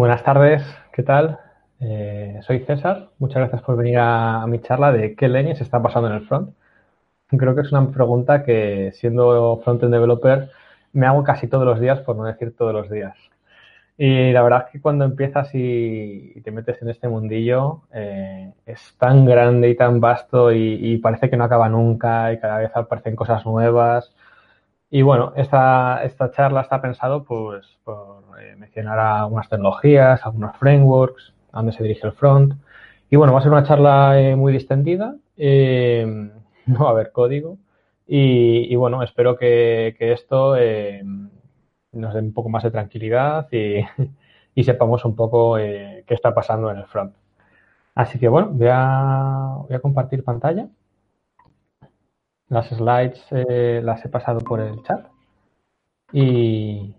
Buenas tardes, ¿qué tal? Eh, soy César, muchas gracias por venir a, mi charla de qué leñes está pasando en el front. Creo que es una pregunta que siendo front-end developer me hago casi todos los días, por no decir todos los días. Y la verdad es que cuando empiezas y, te metes en este mundillo, eh, es tan grande y tan vasto y, parece que no acaba nunca y cada vez aparecen cosas nuevas. Y bueno, esta, esta charla está pensado pues, por eh, mencionar algunas tecnologías, algunos frameworks, a dónde se dirige el front. Y bueno, va a ser una charla eh, muy distendida, no va a haber código. Y, bueno, espero que, que esto nos dé un poco más de tranquilidad y, sepamos un poco eh, qué está pasando en el front. Así que bueno, voy a, voy a compartir pantalla. Las slides eh, las he pasado por el chat. Y,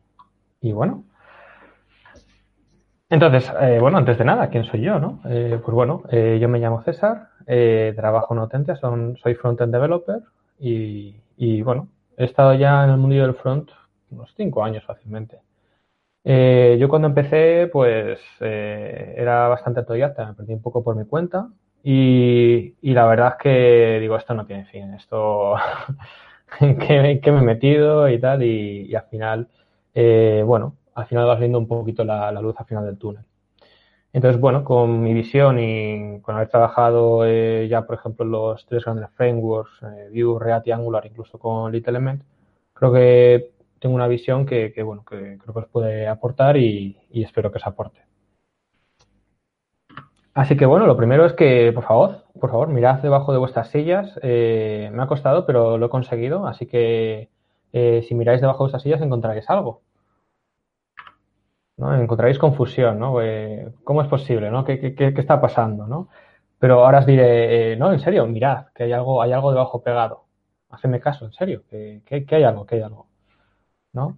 bueno. Entonces, eh, bueno, antes de nada, ¿quién soy yo? No? pues bueno, yo me llamo César, trabajo en Autentia, son, soy front-end developer y, y bueno, he estado ya en el mundo del front unos cinco años fácilmente. Eh, yo cuando empecé, pues eh, era bastante autodidacta, me perdí un poco por mi cuenta y, la verdad es que digo, esto no tiene fin, esto que, me he metido y tal y, al final, eh, bueno, al final vas viendo un poquito la, luz al final del túnel. Entonces, bueno, con mi visión y con haber trabajado ya, por ejemplo, en los tres grandes frameworks, Vue, React y Angular, incluso con Little Element, creo que tengo una visión que, bueno, que creo que os puede aportar y, espero que os aporte. Así que bueno, lo primero es que, por favor, por favor, mirad debajo de vuestras sillas. Eh, me ha costado, pero lo he conseguido. Así que eh, si miráis debajo de vuestras sillas encontraréis algo. ¿no? Encontraréis confusión, ¿no? Eh, ¿Cómo es posible? ¿no? ¿Qué, está pasando? ¿no? Pero ahora os diré, no, en serio, mirad, que hay algo, hay algo debajo pegado. Hacedme caso, en serio, que, que hay algo, que hay algo. ¿no?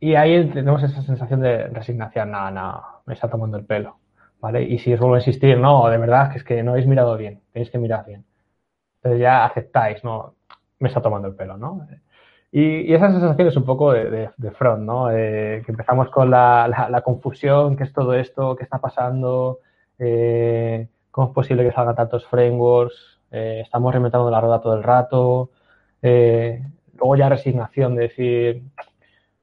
Y ahí tenemos esa sensación de resignación, no, no, me está tomando el pelo, ¿vale? Y si os vuelvo a insistir, no, de verdad que es que no habéis mirado bien, tenéis que mirar bien. Entonces ya aceptáis, no, me está tomando el pelo, ¿no? Y, esa sensación es un poco de, front, ¿no? que empezamos con la, confusión, ¿qué es todo esto? ¿Qué está pasando? Eh, ¿Cómo es posible que salgan tantos frameworks? Eh, estamos reinventando la rueda todo el rato. Eh, luego ya resignación de decir,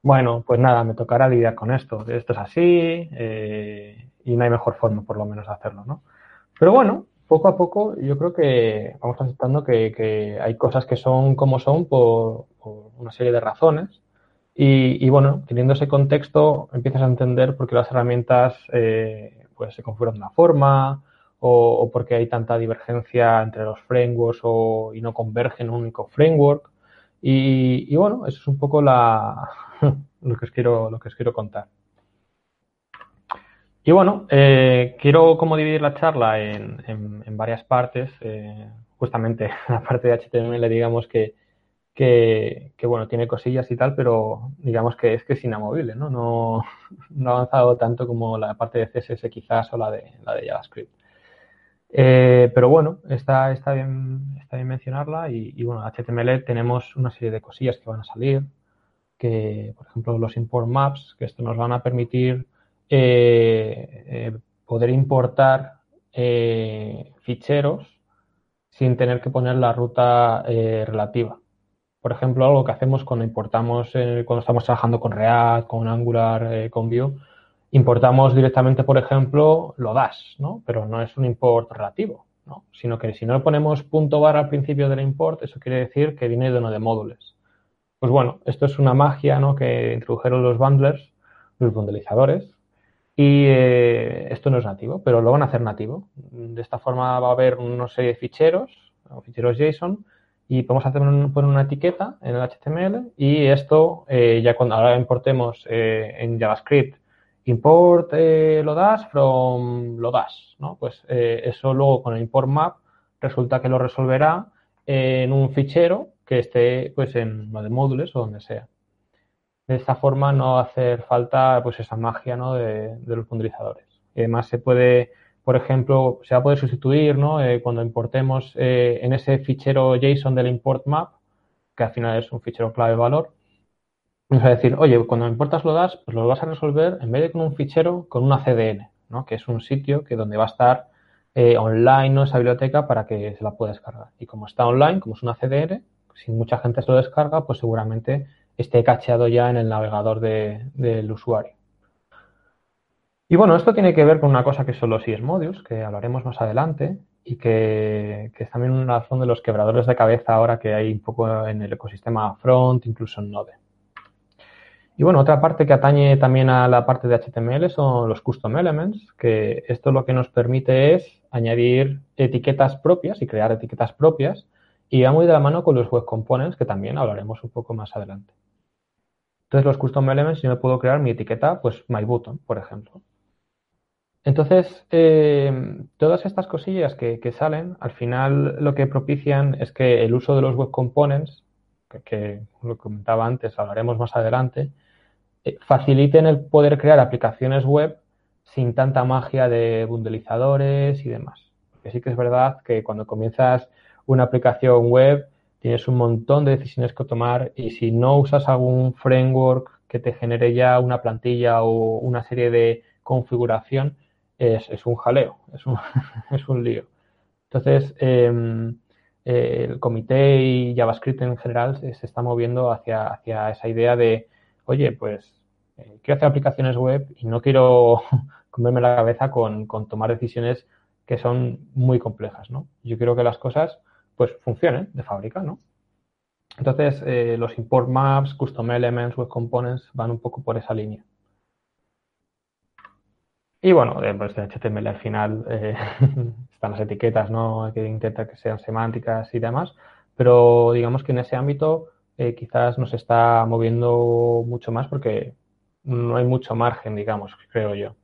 bueno, pues nada, me tocará lidiar con esto, esto es así eh, y no hay mejor forma por lo menos de hacerlo, ¿no? Pero bueno, poco a poco yo creo que vamos aceptando que, hay cosas que son como son por, una serie de razones y, bueno, teniendo ese contexto empiezas a entender por qué las herramientas eh, pues se configuran de una forma o, o por qué hay tanta divergencia entre los frameworks o, y no convergen en un único framework. Y, bueno, eso es un poco la, lo, que os quiero, lo que os quiero contar. Y bueno, eh, quiero como dividir la charla en, en, varias partes. Eh, justamente la parte de HTML, digamos que, que, bueno, tiene cosillas y tal, pero digamos que es que es inamovible, ¿no? No, no ha avanzado tanto como la parte de CSS quizás o la de, la de JavaScript. Eh, pero bueno, está, está, bien, está bien mencionarla y, bueno, HTML tenemos una serie de cosillas que van a salir, que por ejemplo los import maps, que esto nos van a permitir eh, eh, poder importar ficheros sin tener que poner la ruta relativa. Por ejemplo, algo que hacemos cuando importamos, cuando estamos trabajando con React, con Angular, con Vue, importamos directamente, por ejemplo, lo das, ¿no? Pero no es un import relativo, ¿no? Sino que si no le ponemos punto bar al principio del import, eso quiere decir que viene de uno de módulos. Pues bueno, esto es una magia, ¿no? Que introdujeron los bundlers, los bundleizadores, y eh, esto no es nativo, pero lo van a hacer nativo. De esta forma va a haber una serie de ficheros, ficheros JSON, y podemos hacer poner una etiqueta en el HTML y esto eh, ya cuando ahora importemos eh, en JavaScript import eh, lo das from lo das, ¿no? Pues eso luego con el import map resulta que lo resolverá en un fichero que esté pues en de módulos o donde sea. De esta forma no va hacer falta pues esa magia ¿no? de, los puntualizadores. Y además se puede, por ejemplo, se va a poder sustituir ¿no? Eh, cuando importemos en ese fichero JSON del import map, que al final es un fichero clave valor, vamos a decir, oye, cuando importas lo das, pues lo vas a resolver en vez de con un fichero, con una CDN, ¿no? Que es un sitio que donde va a estar eh, online ¿no? esa biblioteca para que se la pueda descargar. Y como está online, como es una CDN, si mucha gente se lo descarga, pues seguramente esté cacheado ya en el navegador del usuario. Y bueno, esto tiene que ver con una cosa que son los modules, que hablaremos más adelante, y que, es también una razón de los quebradores de cabeza ahora que hay un poco en el ecosistema front, incluso en Node. Y bueno, otra parte que atañe también a la parte de HTML son los custom elements, que esto lo que nos permite es añadir etiquetas propias y crear etiquetas propias y va muy de la mano con los web components, que también hablaremos un poco más adelante. Entonces, los custom elements, yo me puedo crear mi etiqueta, pues my button, por ejemplo. Entonces, eh, todas estas cosillas que, salen, al final lo que propician es que el uso de los web components, que, lo comentaba antes, hablaremos más adelante, eh, faciliten el poder crear aplicaciones web sin tanta magia de bundelizadores y demás. Porque sí que es verdad que cuando comienzas una aplicación web tienes un montón de decisiones que tomar y si no usas algún framework que te genere ya una plantilla o una serie de configuración, es, un jaleo, es un, es un lío. Entonces, em, el comité y JavaScript en general se, está moviendo hacia, hacia, esa idea de, oye, pues eh, quiero hacer aplicaciones web y no quiero comerme la cabeza con, tomar decisiones que son muy complejas, ¿no? Yo quiero que las cosas, pues, funcionen de fábrica, ¿no? Entonces, eh, los import maps, custom elements, web components van un poco por esa línea. Y bueno, pues de HTML al final eh, están las etiquetas, ¿no? Hay que intentar que sean semánticas y demás, pero digamos que en ese ámbito eh, quizás nos está moviendo mucho más porque no hay mucho margen, digamos, creo yo.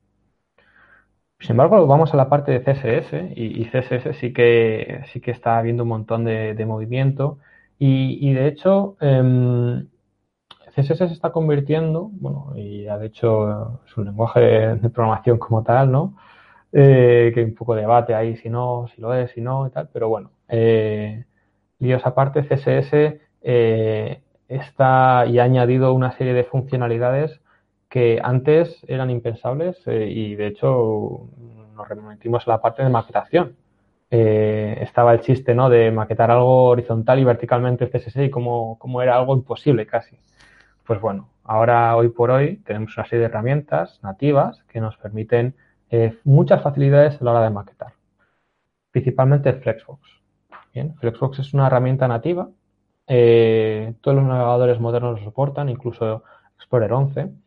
Sin embargo, vamos a la parte de CSS y, CSS sí que, sí que está habiendo un montón de, movimiento y, de hecho em, CSS se está convirtiendo, bueno, y de hecho es un lenguaje de, programación como tal, ¿no? Eh, que hay un poco de debate ahí si no, si lo es, si no y tal, pero bueno, eh, líos aparte, CSS eh, está y ha añadido una serie de funcionalidades que antes eran impensables eh, y de hecho nos remitimos a la parte de maquetación. estaba el chiste ¿no? de maquetar algo horizontal y verticalmente CSS y como, como era algo imposible casi. Pues bueno, ahora hoy por hoy tenemos una serie de herramientas nativas que nos permiten eh, muchas facilidades a la hora de maquetar, principalmente Flexbox. Flexbox es una herramienta nativa, eh, todos los navegadores modernos lo soportan, incluso Explorer 11,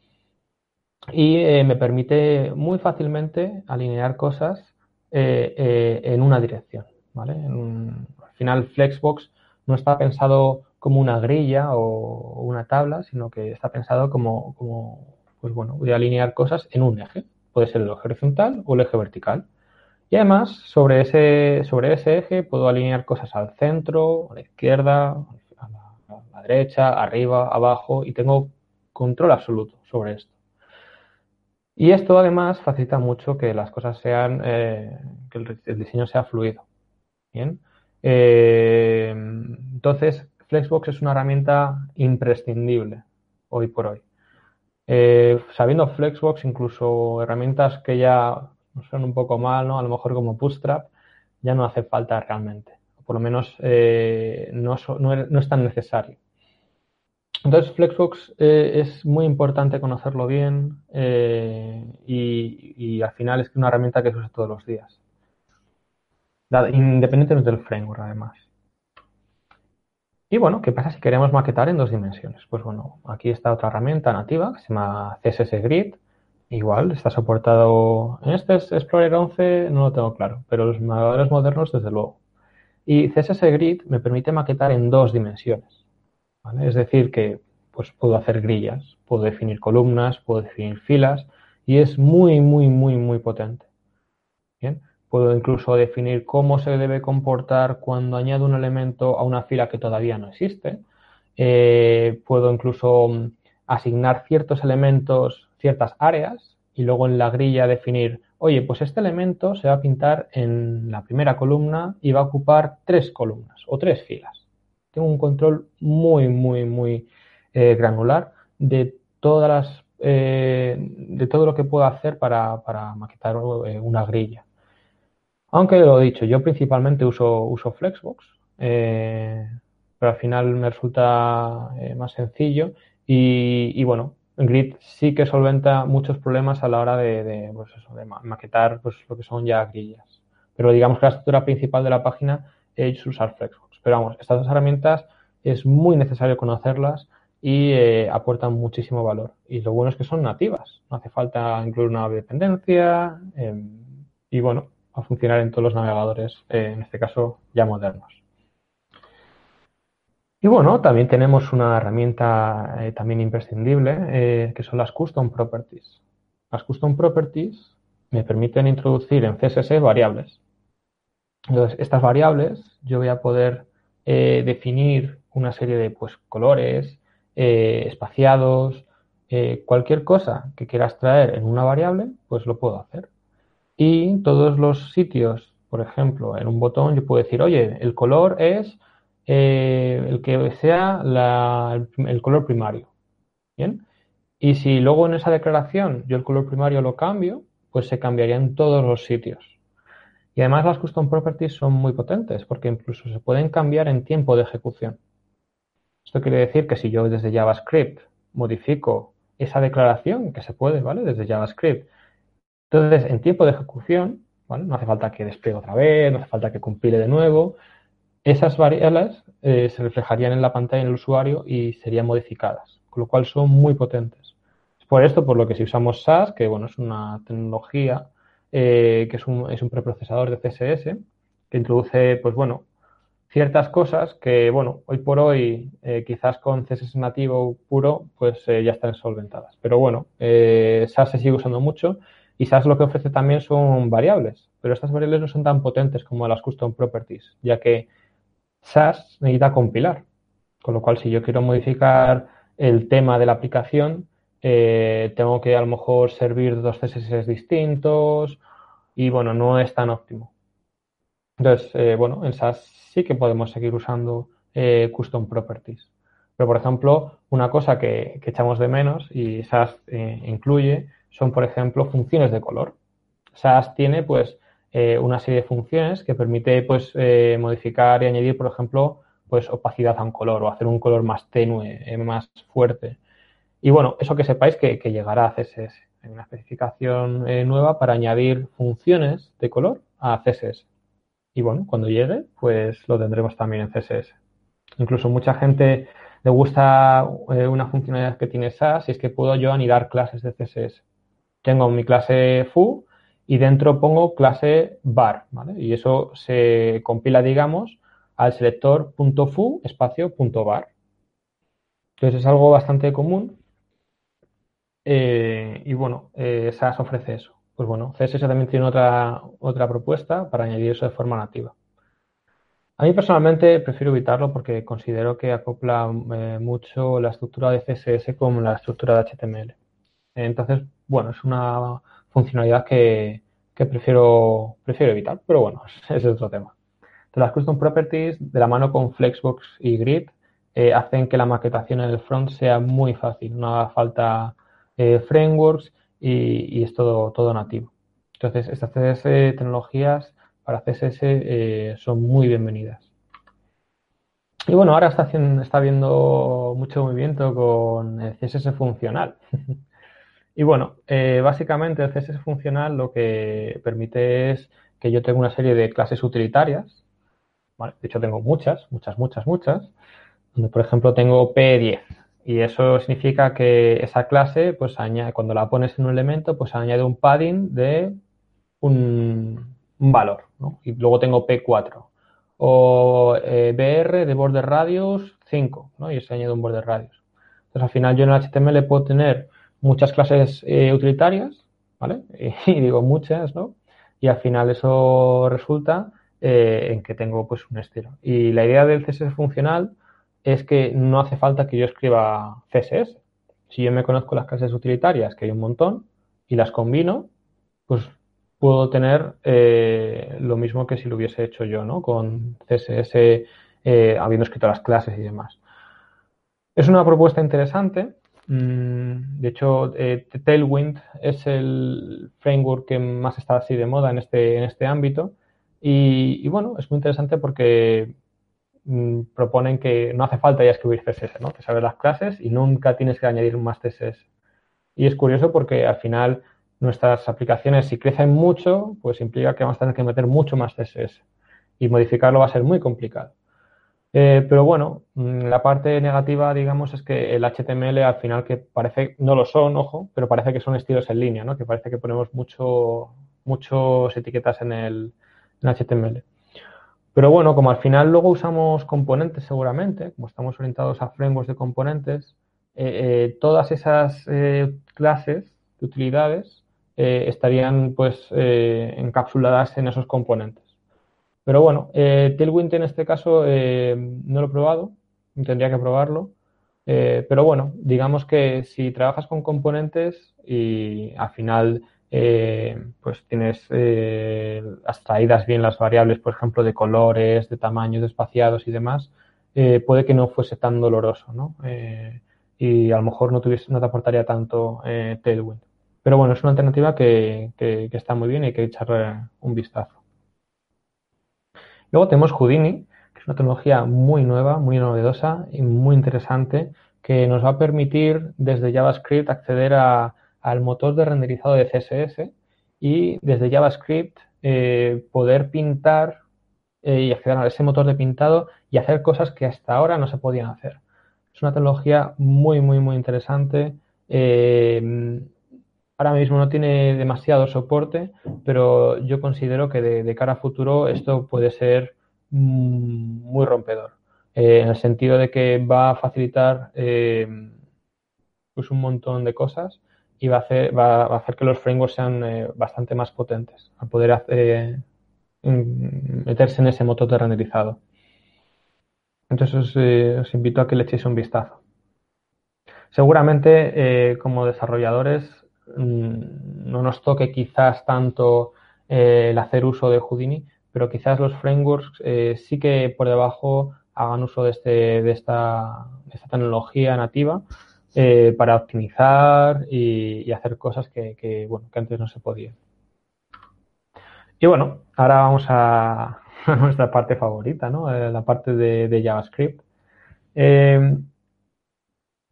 y eh, me permite muy fácilmente alinear cosas en una dirección. al final, Flexbox no está pensado como una grilla o una tabla, sino que está pensado como, pues bueno, alinear cosas en un eje. Puede ser el eje horizontal o el eje vertical. Y además, sobre ese, sobre ese eje puedo alinear cosas al centro, a la izquierda, a la, derecha, arriba, abajo, y tengo control absoluto sobre esto. Y esto además facilita mucho que las cosas sean, eh, que el, diseño sea fluido. Bien. Eh, entonces, Flexbox es una herramienta imprescindible hoy por hoy. Eh, sabiendo Flexbox, incluso herramientas que ya son un poco mal, ¿no? A lo mejor como Bootstrap, ya no hace falta realmente. por lo menos eh, no, es tan necesario. Entonces, Flexbox eh, es muy importante conocerlo bien y, y, al final es una herramienta que se usa todos los días. Independientemente del framework, además. Y bueno, ¿qué pasa si queremos maquetar en dos dimensiones? Pues bueno, aquí está otra herramienta nativa que se llama CSS Grid. Igual está soportado en este Explorer 11, no lo tengo claro, pero los navegadores modernos desde luego. Y CSS Grid me permite maquetar en dos dimensiones. Es decir, que pues puedo hacer grillas, puedo definir columnas, puedo definir filas y es muy, muy, muy, muy potente. Bien. Puedo incluso definir cómo se debe comportar cuando añado un elemento a una fila que todavía no existe. Eh, puedo incluso mm, asignar ciertos elementos, ciertas áreas y luego en la grilla definir, oye, pues este elemento se va a pintar en la primera columna y va a ocupar tres columnas o tres filas. Tengo un control muy, muy, muy eh, granular de todas las eh, de todo lo que puedo hacer para, para maquetar eh, una grilla. Aunque lo he dicho, yo principalmente uso, uso Flexbox, pero al final me resulta más sencillo y, bueno, Grid sí que solventa muchos problemas a la hora de, de, pues de maquetar pues, lo que son ya grillas. Pero digamos que la estructura principal de la página es usar Flexbox. Pero vamos, estas dos herramientas es muy necesario conocerlas y eh, aportan muchísimo valor. Y lo bueno es que son nativas, no hace falta incluir una dependencia eh, y bueno, va a funcionar en todos los navegadores, eh, en este caso ya modernos. Y bueno, también tenemos una herramienta eh, también imprescindible que son las Custom Properties. Las Custom Properties me permiten introducir en CSS variables. Entonces, estas variables yo voy a poder definir una serie de pues, colores, eh, espaciados, eh, cualquier cosa que quieras traer en una variable, pues lo puedo hacer. Y todos los sitios, por ejemplo, en un botón yo puedo decir, oye, el color es eh, el que sea el, color primario. Bien. Y si luego en esa declaración yo el color primario lo cambio, pues se cambiaría en todos los sitios. Y además las custom properties son muy potentes porque incluso se pueden cambiar en tiempo de ejecución. Esto quiere decir que si yo desde JavaScript modifico esa declaración, que se puede, ¿vale? Desde JavaScript. Entonces, en tiempo de ejecución, ¿vale? No hace falta que despliegue otra vez, no hace falta que compile de nuevo. Esas variables eh, se reflejarían en la pantalla en el usuario y serían modificadas, con lo cual son muy potentes. Es por esto por lo que si usamos SAS, que bueno, es una tecnología eh, que es un, es un preprocesador de CSS, que introduce, pues bueno, ciertas cosas que, bueno, hoy por hoy, eh, quizás con CSS nativo puro, pues eh, ya están solventadas. Pero bueno, SAS se sigue usando mucho y SAS lo que ofrece también son variables, pero estas variables no son tan potentes como las custom properties, ya que SAS necesita compilar. Con lo cual, si yo quiero modificar el tema de la aplicación, tengo que a lo mejor servir dos CSS distintos y bueno, no es tan óptimo. Entonces, bueno, en SAS sí que podemos seguir usando eh, custom properties. Pero, por ejemplo, una cosa que, echamos de menos y SAS eh, incluye son, por ejemplo, funciones de color. SAS tiene, pues, eh, una serie de funciones que permite, pues, modificar y añadir, por ejemplo, pues, opacidad a un color o hacer un color más tenue, más fuerte. Y bueno, eso que sepáis que, que llegará a CSS. Hay una especificación nueva para añadir funciones de color a CSS. Y bueno, cuando llegue, pues lo tendremos también en CSS. Incluso mucha gente le gusta eh, una funcionalidad que tiene SAS y es que puedo yo anidar clases de CSS. Tengo mi clase foo y dentro pongo clase bar, ¿vale? Y eso se compila, digamos, al selector .foo espacio .bar. Entonces es algo bastante común eh, y bueno, eh, SAS ofrece eso pues bueno, CSS también tiene otra, otra propuesta para añadir eso de forma nativa. A mí personalmente prefiero evitarlo porque considero que acopla eh, mucho la estructura de CSS con la estructura de HTML. Entonces, bueno, es una funcionalidad que, prefiero, prefiero evitar, pero bueno, ese es otro tema. las Custom Properties, de la mano con Flexbox y Grid, hacen que la maquetación en el front sea muy fácil. No haga falta eh, frameworks y, es todo, todo nativo. Entonces, estas CSS tecnologías para CSS eh, son muy bienvenidas. Y bueno, ahora está, haciendo, habiendo mucho movimiento con el CSS funcional. y bueno, eh, básicamente el CSS funcional lo que permite es que yo tenga una serie de clases utilitarias. De hecho, tengo muchas, muchas, muchas, muchas. Donde, por ejemplo, tengo P10. Y eso significa que esa clase, pues cuando la pones en un elemento, pues añade un padding de un, valor. ¿no? Y luego tengo P4. O eh, BR de border radius 5, ¿no? Y se añade un border radius. Entonces, al final yo en el HTML puedo tener muchas clases eh, utilitarias, ¿vale? Y, digo muchas, ¿no? Y al final eso resulta eh, en que tengo pues un estilo. Y la idea del CSS funcional es que no hace falta que yo escriba CSS. Si yo me conozco las clases utilitarias, que hay un montón, y las combino, pues puedo tener eh, lo mismo que si lo hubiese hecho yo, ¿no? Con CSS, eh, habiendo escrito las clases y demás. Es una propuesta interesante Mm, de hecho, eh, Tailwind es el framework que más está así de moda en este, en este ámbito. Y, bueno, es muy interesante porque mm, proponen que no hace falta ya escribir CSS, ¿no? Que sabes las clases y nunca tienes que añadir más CSS. Y es curioso porque al final nuestras aplicaciones, si crecen mucho, pues implica que vamos a tener que meter mucho más CSS. Y modificarlo va a ser muy complicado. Eh, pero bueno, mm, la parte negativa, digamos, es que el HTML al final que parece, no lo son, ojo, pero parece que son estilos en línea, ¿no? Que parece que ponemos mucho, muchos etiquetas en el HTML. Pero bueno, como al final luego usamos componentes seguramente, como estamos orientados a frameworks de componentes, eh, eh, todas esas clases de utilidades estarían pues encapsuladas en esos componentes. Pero bueno, eh, Tailwind en este caso eh, no lo he probado, tendría que probarlo. Eh, pero bueno, digamos que si trabajas con componentes y al final pues tienes abstraídas bien las variables, por ejemplo, de colores, de tamaños, de espaciados y demás, puede que no fuese tan doloroso, ¿no? y a lo mejor no, tuviese, no te aportaría tanto Tailwind. Pero bueno, es una alternativa que, que está muy bien y hay que echarle un vistazo. Luego tenemos Houdini, que es una tecnología muy nueva, muy novedosa y muy interesante que nos va a permitir desde JavaScript acceder al motor de renderizado de CSS y desde JavaScript eh, poder pintar eh, y acceder a ese motor de pintado y hacer cosas que hasta ahora no se podían hacer. Es una tecnología muy, muy, muy interesante. Eh, ahora mismo no tiene demasiado soporte, pero yo considero que de, cara a futuro esto puede ser mm, muy rompedor. En el sentido de que va a facilitar pues un montón de cosas y va a hacer, va, a hacer que los frameworks sean eh, bastante más potentes al poder meterse en ese motor de. Entonces os, invito a que le echéis un vistazo. Seguramente como desarrolladores Mm, no nos toque quizás tanto eh, el hacer uso de Houdini, pero quizás los frameworks eh, sí que por debajo hagan uso de, este, de, esta, tecnología nativa eh, para optimizar y, hacer cosas que, bueno, que antes no se podían. Y bueno, ahora vamos a, nuestra parte favorita, ¿no? la parte de JavaScript.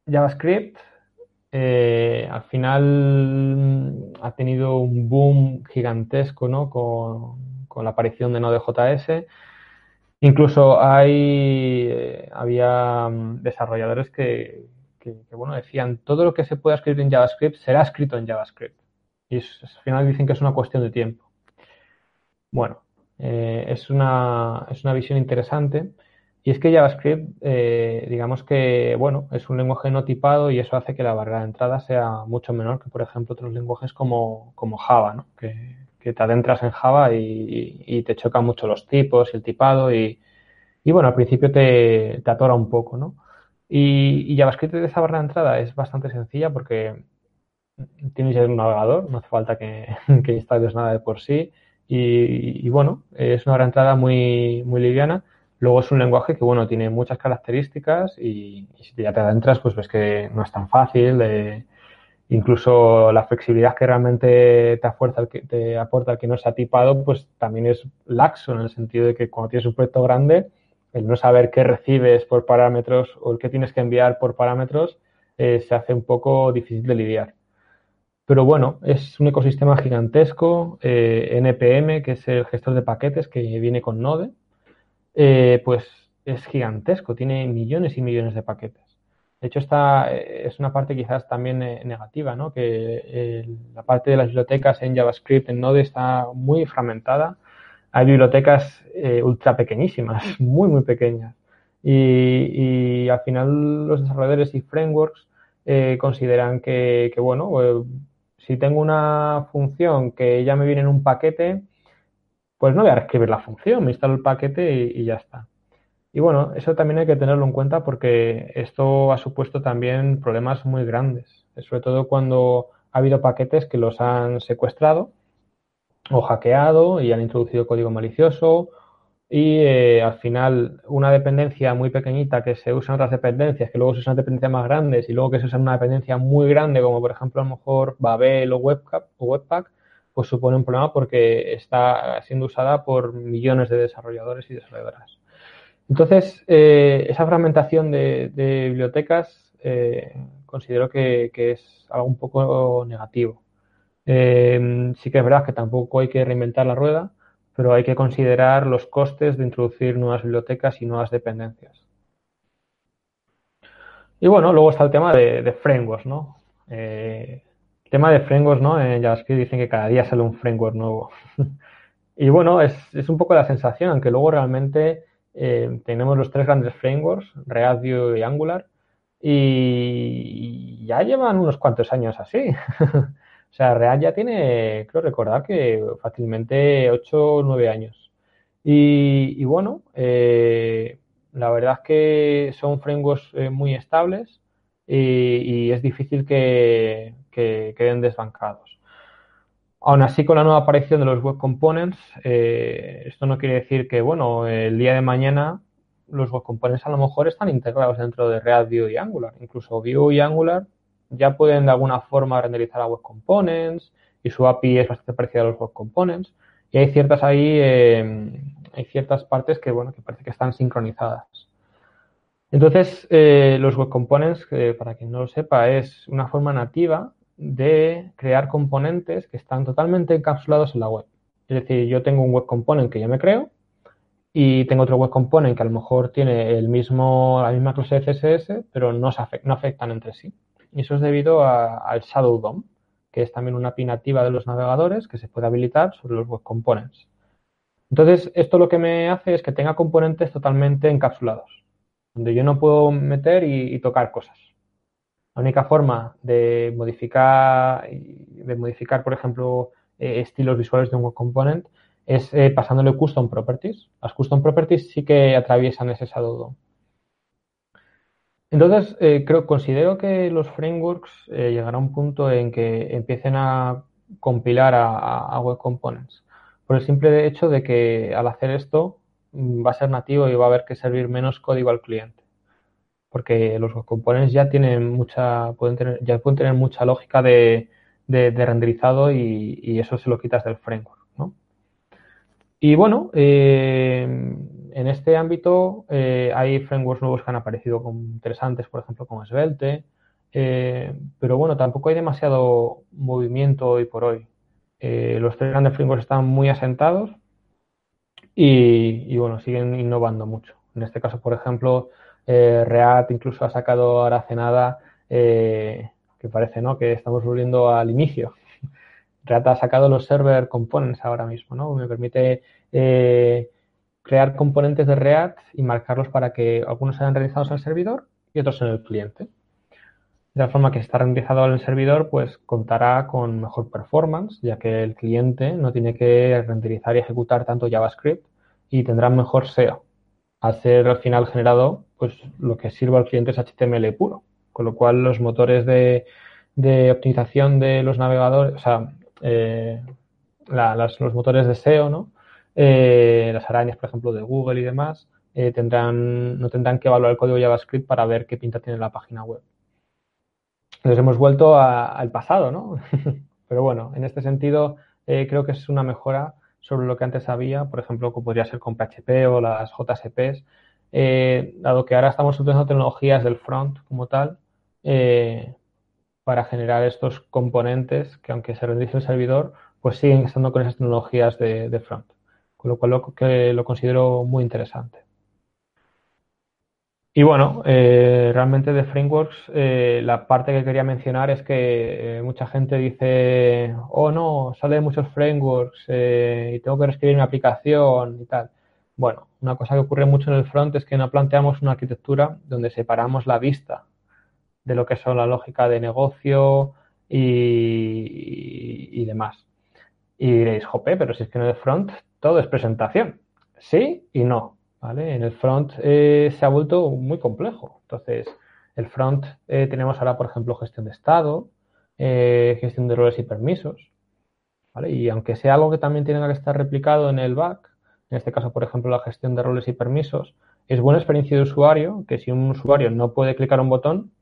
JavaScript eh, al final ha tenido un boom gigantesco ¿no? con, la aparición de Node.js. Incluso hay, eh, había mm, desarrolladores que, bueno, decían todo lo que se pueda escribir en JavaScript será escrito en JavaScript. Y al final dicen que es una cuestión de tiempo. Bueno, eh, es, una, es una visión interesante. Y es que JavaScript, eh, digamos que, bueno, es un lenguaje no tipado y eso hace que la barrera de entrada sea mucho menor que, por ejemplo, otros lenguajes como, Java, ¿no? Que, te adentras en Java y, te chocan mucho los tipos y el tipado y, bueno, al principio te, atora un poco, ¿no? Y, JavaScript de esa barrera de entrada es bastante sencilla porque tienes ya un navegador, no hace falta que, que instales nada de por sí y, bueno, es una barrera de entrada muy, muy liviana Luego es un lenguaje que, bueno, tiene muchas características y, si ya te adentras, pues ves que no es tan fácil. incluso la flexibilidad que realmente te, afuerza, te aporta el que no sea tipado, pues también es laxo en el sentido de que cuando tienes un proyecto grande, el no saber qué recibes por parámetros o el qué tienes que enviar por parámetros eh, se hace un poco difícil de lidiar. Pero bueno, es un ecosistema gigantesco. Eh, NPM, que es el gestor de paquetes que viene con Node, eh, pues es gigantesco, tiene millones y millones de paquetes. De hecho, esta es una parte quizás también negativa, ¿no? que la parte de las bibliotecas en JavaScript, en Node, está muy fragmentada. Hay bibliotecas ultra pequeñísimas, muy, muy pequeñas. Y, al final los desarrolladores y frameworks consideran que, bueno, si tengo una función que ya me viene en un paquete, pues no voy a escribir la función, me instalo el paquete y, ya está. Y bueno, eso también hay que tenerlo en cuenta porque esto ha supuesto también problemas muy grandes, sobre todo cuando ha habido paquetes que los han secuestrado o hackeado y han introducido código malicioso y eh, al final una dependencia muy pequeñita que se usa en otras dependencias, que luego se usan dependencias más grandes y luego que se usa en una dependencia muy grande, como por ejemplo a lo mejor Babel o Webpack, o Webpack pues supone un problema porque está siendo usada por millones de desarrolladores y desarrolladoras. Entonces, eh, esa fragmentación de, bibliotecas eh, considero que, es algo un poco negativo. Sí que es verdad que tampoco hay que reinventar la rueda, pero hay que considerar los costes de introducir nuevas bibliotecas y nuevas dependencias. Y bueno, luego está el tema de, frameworks, ¿no? Eh, el tema de frameworks, ¿no? En JavaScript dicen que cada día sale un framework nuevo. y bueno, es, un poco la sensación, aunque luego realmente eh, tenemos los tres grandes frameworks, React, Vue y Angular, y ya llevan unos cuantos años así. O sea, React ya tiene, creo recordar que fácilmente 8 o 9 años. Y, bueno, eh, la verdad es que son frameworks eh, muy estables y, es difícil que, queden desbancados. Aún así, con la nueva aparición de los web components, eh, esto no quiere decir que, bueno, el día de mañana los web components a lo mejor están integrados dentro de React, Vue y Angular. Incluso Vue y Angular ya pueden de alguna forma renderizar a Web Components y su API es bastante parecida a los Web Components. Y hay ciertas ahí, eh, hay ciertas partes que, bueno, que parece que están sincronizadas. Entonces, eh, los Web Components, para quien no lo sepa, es una forma nativa de crear componentes que están totalmente encapsulados en la web. Es decir, yo tengo un Web Component que yo me creo y tengo otro Web Component que a lo mejor tiene el mismo, la misma clase de CSS, pero no, se no afectan entre sí. Y eso es debido al Shadow DOM, que es también una API nativa de los navegadores que se puede habilitar sobre los web components. Entonces, esto lo que me hace es que tenga componentes totalmente encapsulados, donde yo no puedo meter y, tocar cosas. La única forma de modificar, de modificar por ejemplo, eh, estilos visuales de un web component es eh, pasándole custom properties. Las custom properties sí que atraviesan ese Shadow DOM. Entonces, eh, creo, considero que los frameworks eh, llegarán a un punto en que empiecen a compilar a, web components. Por el simple hecho de que al hacer esto mm, va a ser nativo y va a haber que servir menos código al cliente. Porque los web components ya tienen mucha, pueden tener, ya pueden tener mucha lógica de, renderizado y, eso se lo quitas del framework, ¿no? Y bueno, eh, en este ámbito eh, hay frameworks nuevos que han aparecido como interesantes, por ejemplo, como Svelte, eh, pero bueno, tampoco hay demasiado movimiento hoy por hoy. Eh, los tres grandes frameworks están muy asentados y, bueno, siguen innovando mucho. En este caso, por ejemplo, React incluso ha sacado ahora hace nada, que parece ¿no? que estamos volviendo al inicio. React ha sacado los server components ahora mismo, ¿no? Me permite crear componentes de React y marcarlos para que algunos sean realizados en el servidor y otros en el cliente. De la forma que está renderizado en el servidor, pues contará con mejor performance, ya que el cliente no tiene que renderizar y ejecutar tanto JavaScript y tendrá mejor SEO. Al ser al final generado, pues lo que sirve al cliente es HTML puro. Con lo cual los motores de, optimización de los navegadores, o sea, eh, los motores de SEO, ¿no? Eh, las arañas, por ejemplo, de Google y demás, eh, tendrán, no tendrán que evaluar el código JavaScript para ver qué pinta tiene la página web. Entonces hemos vuelto al pasado, ¿no? Pero bueno, en este sentido eh, creo que es una mejora sobre lo que antes había, por ejemplo, como podría ser con PHP o las JSPs, dado que ahora estamos utilizando tecnologías del front como tal para generar estos componentes que aunque se rendice el servidor, pues siguen estando con esas tecnologías de front con lo cual lo, que lo considero muy interesante. Y bueno, eh, realmente de frameworks, eh, la parte que quería mencionar es que eh, mucha gente dice, oh no, sale muchos frameworks y tengo que reescribir mi aplicación y tal. Bueno, una cosa que ocurre mucho en el front es que no planteamos una arquitectura donde separamos la vista de lo que son la lógica de negocio y, y demás. Y diréis, jope, pero si es que en el front todo es presentación. Sí y no. ¿vale? En el front eh, se ha vuelto muy complejo. Entonces, el front eh, tenemos ahora, por ejemplo, gestión de estado, eh, gestión de roles y permisos. ¿vale? Y aunque sea algo que también tiene que estar replicado en el back, en este caso, por ejemplo, la gestión de roles y permisos, es buena experiencia de usuario que si un usuario no puede clicar un botón,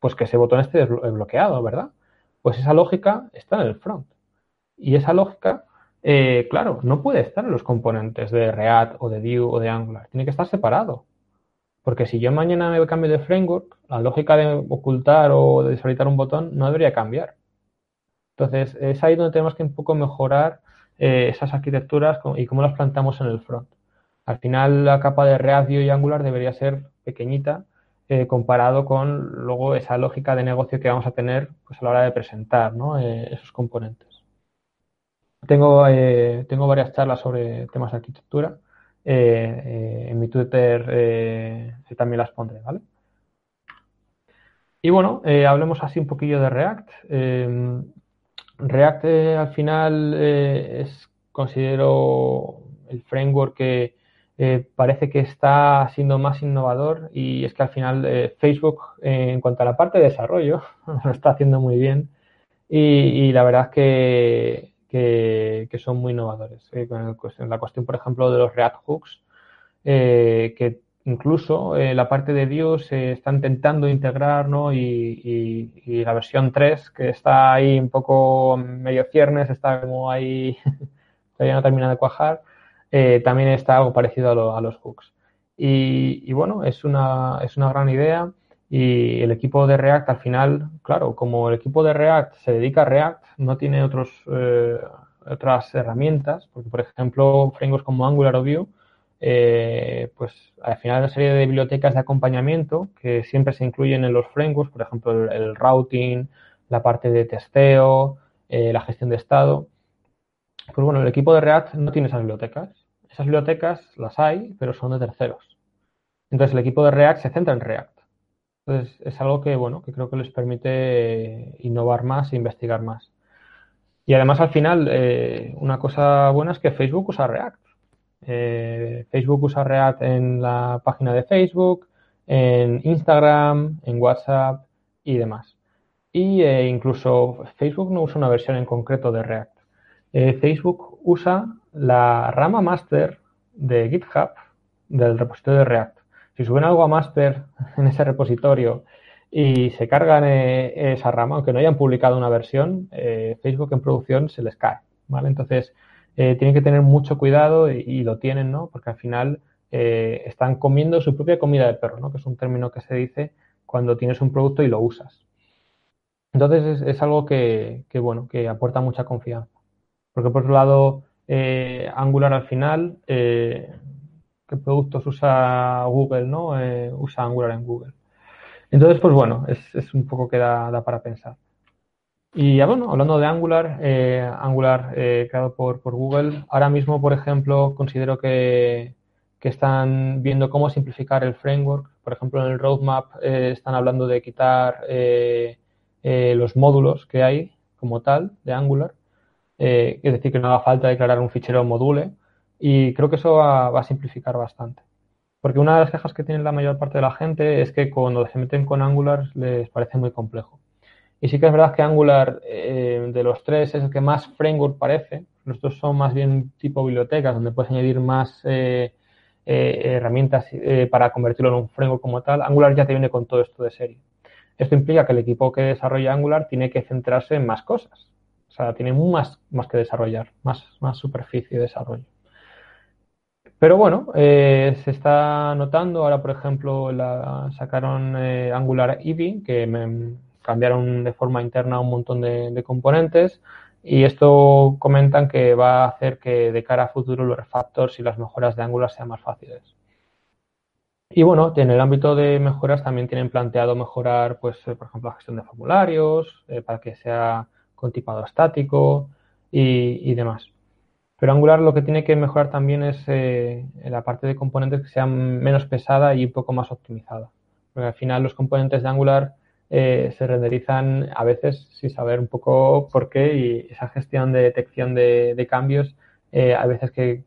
pues que ese botón esté bloqueado, ¿verdad? Pues esa lógica está en el front. Y esa lógica, eh, claro, no puede estar en los componentes de React o de Vue o de Angular. Tiene que estar separado. Porque si yo mañana me cambio de framework, la lógica de ocultar o de deshabilitar un botón no debería cambiar. Entonces, es ahí donde tenemos que un poco mejorar eh, esas arquitecturas y cómo las plantamos en el front. Al final, la capa de React, Vue y Angular debería ser pequeñita eh, comparado con luego esa lógica de negocio que vamos a tener pues, a la hora de presentar eh, esos componentes. Tengo, tengo varias charlas sobre temas de arquitectura. en mi Twitter también las pondré, ¿vale? Y bueno, hablemos así un poquillo de React. React eh, al final eh, es, considero, el framework que eh, parece que está siendo más innovador y es que al final Facebook, en cuanto a la parte de desarrollo, lo está haciendo muy bien y, la verdad que, que, son muy innovadores. en la cuestión, por ejemplo, de los React Hooks, que Incluso eh, la parte de Vue se está intentando integrar, ¿no? Y, la versión 3, que está ahí un poco medio ciernes, está como ahí, todavía no termina de cuajar, eh, también está algo parecido a, los hooks. Y, bueno, es una, es una gran idea y el equipo de React al final, claro, como el equipo de React se dedica a React, no tiene otros, eh, otras herramientas, porque por ejemplo, frameworks como Angular o Vue, eh, pues al final una serie de bibliotecas de acompañamiento que siempre se incluyen en los frameworks, por ejemplo el, routing, la parte de testeo, eh, la gestión de estado. Pues bueno, el equipo de React no tiene esas bibliotecas. Esas bibliotecas las hay, pero son de terceros. Entonces el equipo de React se centra en React. Entonces es algo que, bueno, que creo que les permite innovar más e investigar más. Y además al final, eh, una cosa buena es que Facebook usa React. Eh, Facebook usa React en la página de Facebook, en Instagram, en WhatsApp y demás. Y eh, incluso Facebook no usa una versión en concreto de React. Facebook usa la rama master de GitHub del repositorio de React. Si suben algo a master en ese repositorio y se cargan esa rama, aunque no hayan publicado una versión, Facebook en producción se les cae. ¿vale? Entonces, eh, tienen que tener mucho cuidado y, lo tienen, ¿no? Porque al final eh, están comiendo su propia comida de perro, ¿no? Que es un término que se dice cuando tienes un producto y lo usas. Entonces es, algo que, bueno, que aporta mucha confianza. Porque por otro lado, eh, Angular al final, ¿qué productos usa Google, no? usa Angular en Google. Entonces, pues bueno, es, un poco que da para pensar. Y ya bueno, hablando de Angular, eh, Angular eh, creado por, Google, ahora mismo, por ejemplo, considero que, están viendo cómo simplificar el framework. Por ejemplo, en el roadmap eh, están hablando de quitar los módulos que hay como tal de Angular, es decir, que no haga falta declarar un fichero module y creo que eso va, a simplificar bastante. Porque una de las quejas que tiene la mayor parte de la gente es que cuando se meten con Angular les parece muy complejo. Y sí que es verdad que Angular eh, de los tres es el que más framework parece. Los dos son más bien tipo bibliotecas, donde puedes añadir más eh, eh, herramientas para convertirlo en un framework como tal. Angular ya te viene con todo esto de serie. Esto implica que el equipo que desarrolla Angular tiene que centrarse en más cosas. O sea, tiene más, más que desarrollar, más, más superficie de desarrollo. Pero bueno, se está notando, ahora por ejemplo sacaron Angular Eevee, que me, cambiaron de forma interna un montón de, componentes y esto comentan que va a hacer que de cara a futuro los refactors y las mejoras de Angular sean más fáciles. Y bueno, en el ámbito de mejoras también tienen planteado mejorar, pues, eh, por ejemplo, la gestión de formularios, eh, para que sea con tipado estático y, demás. Pero Angular lo que tiene que mejorar también es eh, la parte de componentes que sean menos pesada y un poco más optimizada. Porque al final los componentes de Angular eh, se renderizan a veces sin saber un poco por qué y esa gestión de detección de, cambios eh, a veces que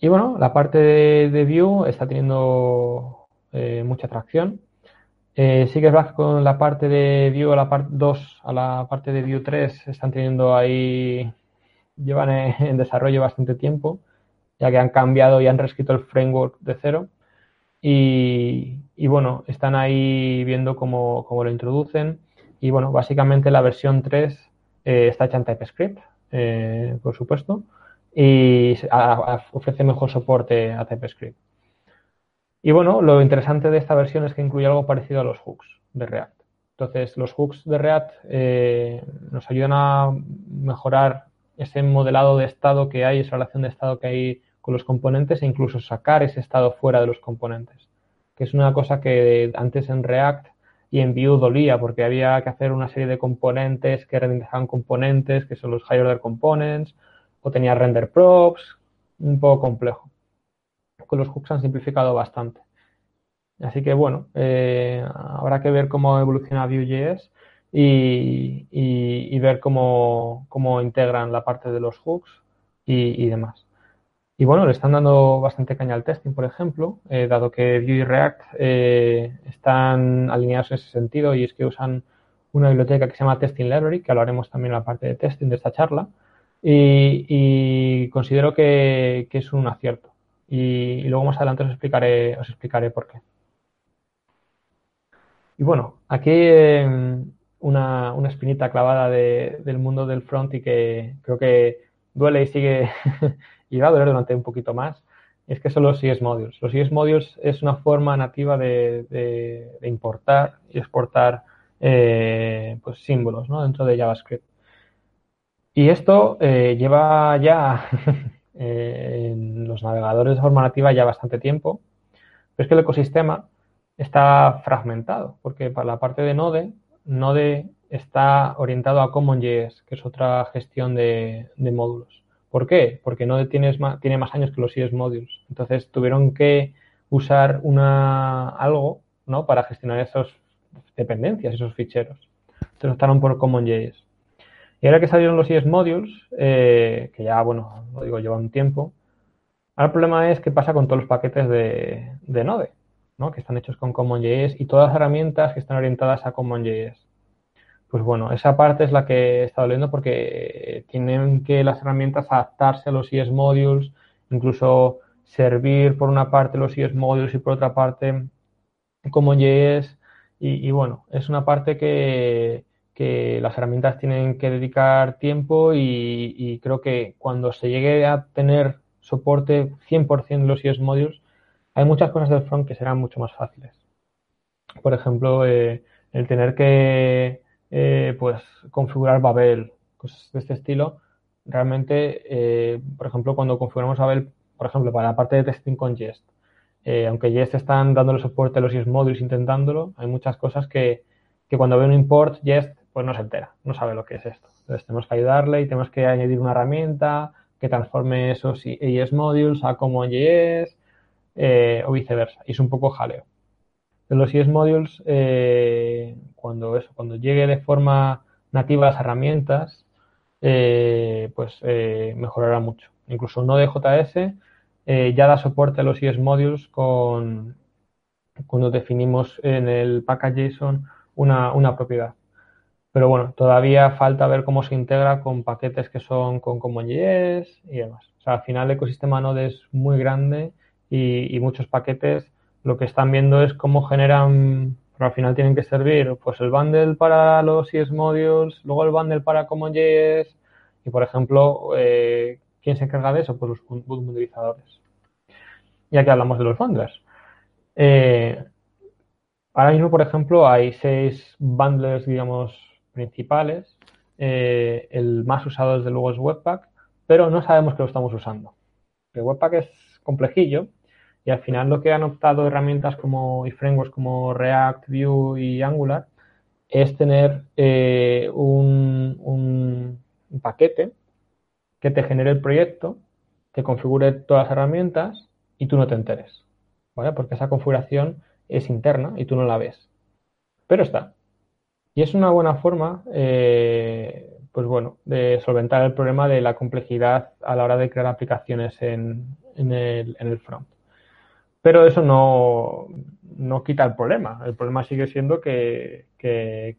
y bueno, la parte de, Vue está teniendo mucha atracción. sí que es con la parte de Vue a la parte 2 a la parte de Vue 3 están teniendo ahí llevan en desarrollo bastante tiempo, ya que han cambiado y han reescrito el framework de cero. Y, bueno, están ahí viendo cómo, lo introducen. Y bueno, básicamente la versión 3 eh, está hecha en TypeScript, eh, por supuesto, y ofrece mejor soporte a TypeScript. Y bueno, lo interesante de esta versión es que incluye algo parecido a los hooks de React. Entonces, los hooks de React eh, nos ayudan a mejorar ese modelado de estado que hay, esa relación de estado que hay con los componentes e incluso sacar ese estado fuera de los componentes, que es una cosa que antes en React y en Vue dolía porque había que hacer una serie de componentes que renderizaban componentes, que son los high order components, o tenía render props, un poco complejo. Con los hooks han simplificado bastante. Así que bueno, eh, habrá que ver cómo evoluciona Vue.js y, ver cómo, cómo, integran la parte de los hooks y, demás. Y bueno, le están dando bastante caña al testing, por ejemplo, eh, dado que Vue y React eh, están alineados en ese sentido y es que usan una biblioteca que se llama Testing Library, que hablaremos también en la parte de testing de esta charla, y, considero que, es un acierto. Y, luego más adelante os explicaré, os explicaré por qué. Y bueno, aquí em, una, una, espinita clavada del mundo del front y que creo que duele y sigue y va a doler durante un poquito más, es que son los CS Modules. Los CS Modules es una forma nativa de, importar y exportar eh, pues, símbolos dentro de JavaScript. Y esto eh, lleva ya eh, en los navegadores de forma nativa ya bastante tiempo, pero es que el ecosistema está fragmentado, porque para la parte de Node, Node está orientado a CommonJS, que es otra gestión de, módulos. ¿Por qué? Porque Node tiene más, años que los JS Modules. Entonces tuvieron que usar una, algo ¿no? para gestionar esas dependencias, esos ficheros. Entonces optaron por CommonJS. Y ahora que salieron los JS Modules, eh, que ya, bueno, lo digo, lleva un tiempo, ahora el problema es qué pasa con todos los paquetes de, de Node que están hechos con CommonJS y todas las herramientas que están orientadas a CommonJS. Pues bueno, esa parte es la que está doliendo porque tienen que las herramientas adaptarse a los ES modules, incluso servir por una parte los ES modules y por otra parte CommonJS. Y, y bueno, es una parte que, las herramientas tienen que dedicar tiempo y, y, creo que cuando se llegue a tener soporte 100% de los ES modules, hay muchas cosas del front que serán mucho más fáciles. Por ejemplo, eh, el tener que eh, pues configurar Babel, cosas de este estilo. Realmente, eh, por ejemplo, cuando configuramos Babel, por ejemplo, para la parte de testing con Jest, aunque Jest están dándole soporte a los Jest modules intentándolo, hay muchas cosas que, cuando ve un import Jest, pues no se entera, no sabe lo que es esto. Entonces tenemos que ayudarle y tenemos que añadir una herramienta que transforme esos Jest modules a como Jest eh, o viceversa. Y es un poco jaleo. De los ES Modules, eh, cuando, eso, cuando llegue de forma nativa las herramientas, eh, pues mejorará mucho. Incluso Node.js ya da soporte a los ES Modules con, cuando definimos en el package.json una, una propiedad. Pero bueno, todavía falta ver cómo se integra con paquetes que son con CommonJS y demás. O sea, al final el ecosistema Node es muy grande y, muchos paquetes lo que están viendo es cómo generan, pero al final tienen que servir pues el bundle para los ES modules, luego el bundle para CommonJS y por ejemplo, eh, ¿quién se encarga de eso? Pues los bundleizadores. Ya que hablamos de los bundlers. Eh, ahora mismo, por ejemplo, hay seis bundlers, digamos, principales. Eh, el más usado desde luego es Webpack, pero no sabemos que lo estamos usando. El Webpack es complejillo y al final lo que han optado herramientas como y frameworks como React, Vue y Angular es tener eh, un, paquete que te genere el proyecto, te configure todas las herramientas y tú no te enteres. ¿Vale? Porque esa configuración es interna y tú no la ves. Pero está. Y es una buena forma, eh, pues bueno, de solventar el problema de la complejidad a la hora de crear aplicaciones en, en el front. pero eso no, no quita el problema. El problema sigue siendo que,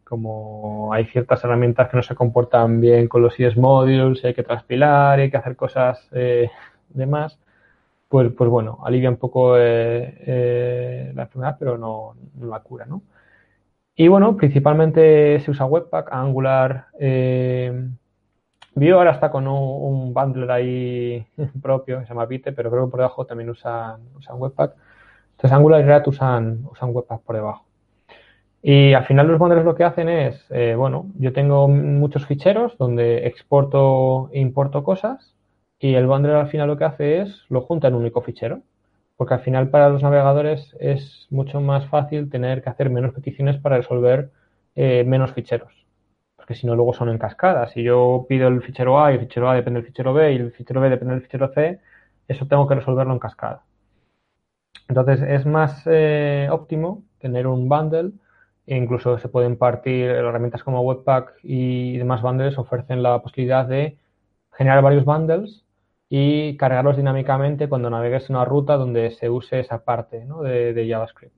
como hay ciertas herramientas que no se comportan bien con los ES modules, hay que transpilar, hay que hacer cosas eh, demás, pues, pues bueno, alivia un poco eh, eh, la enfermedad, pero no, la cura, ¿no? Y bueno, principalmente se usa Webpack, Angular, eh, ahora está con un, bundler ahí propio, se llama Vite, pero creo que por debajo también usan, usan Webpack. Entonces Angular y React usan, usan Webpack por debajo. Y al final los bundlers lo que hacen es, eh, bueno, yo tengo muchos ficheros donde exporto e importo cosas y el bundler al final lo que hace es lo junta en un único fichero. Porque al final para los navegadores es mucho más fácil tener que hacer menos peticiones para resolver eh, menos ficheros. Porque si no, luego son en cascada. Si yo pido el fichero A y el fichero A depende del fichero B y el fichero B depende del fichero C, eso tengo que resolverlo en cascada. Entonces es más eh, óptimo tener un bundle e incluso se pueden partir herramientas como Webpack y demás bundles ofrecen la posibilidad de generar varios bundles y cargarlos dinámicamente cuando navegues una ruta donde se use esa parte de, JavaScript.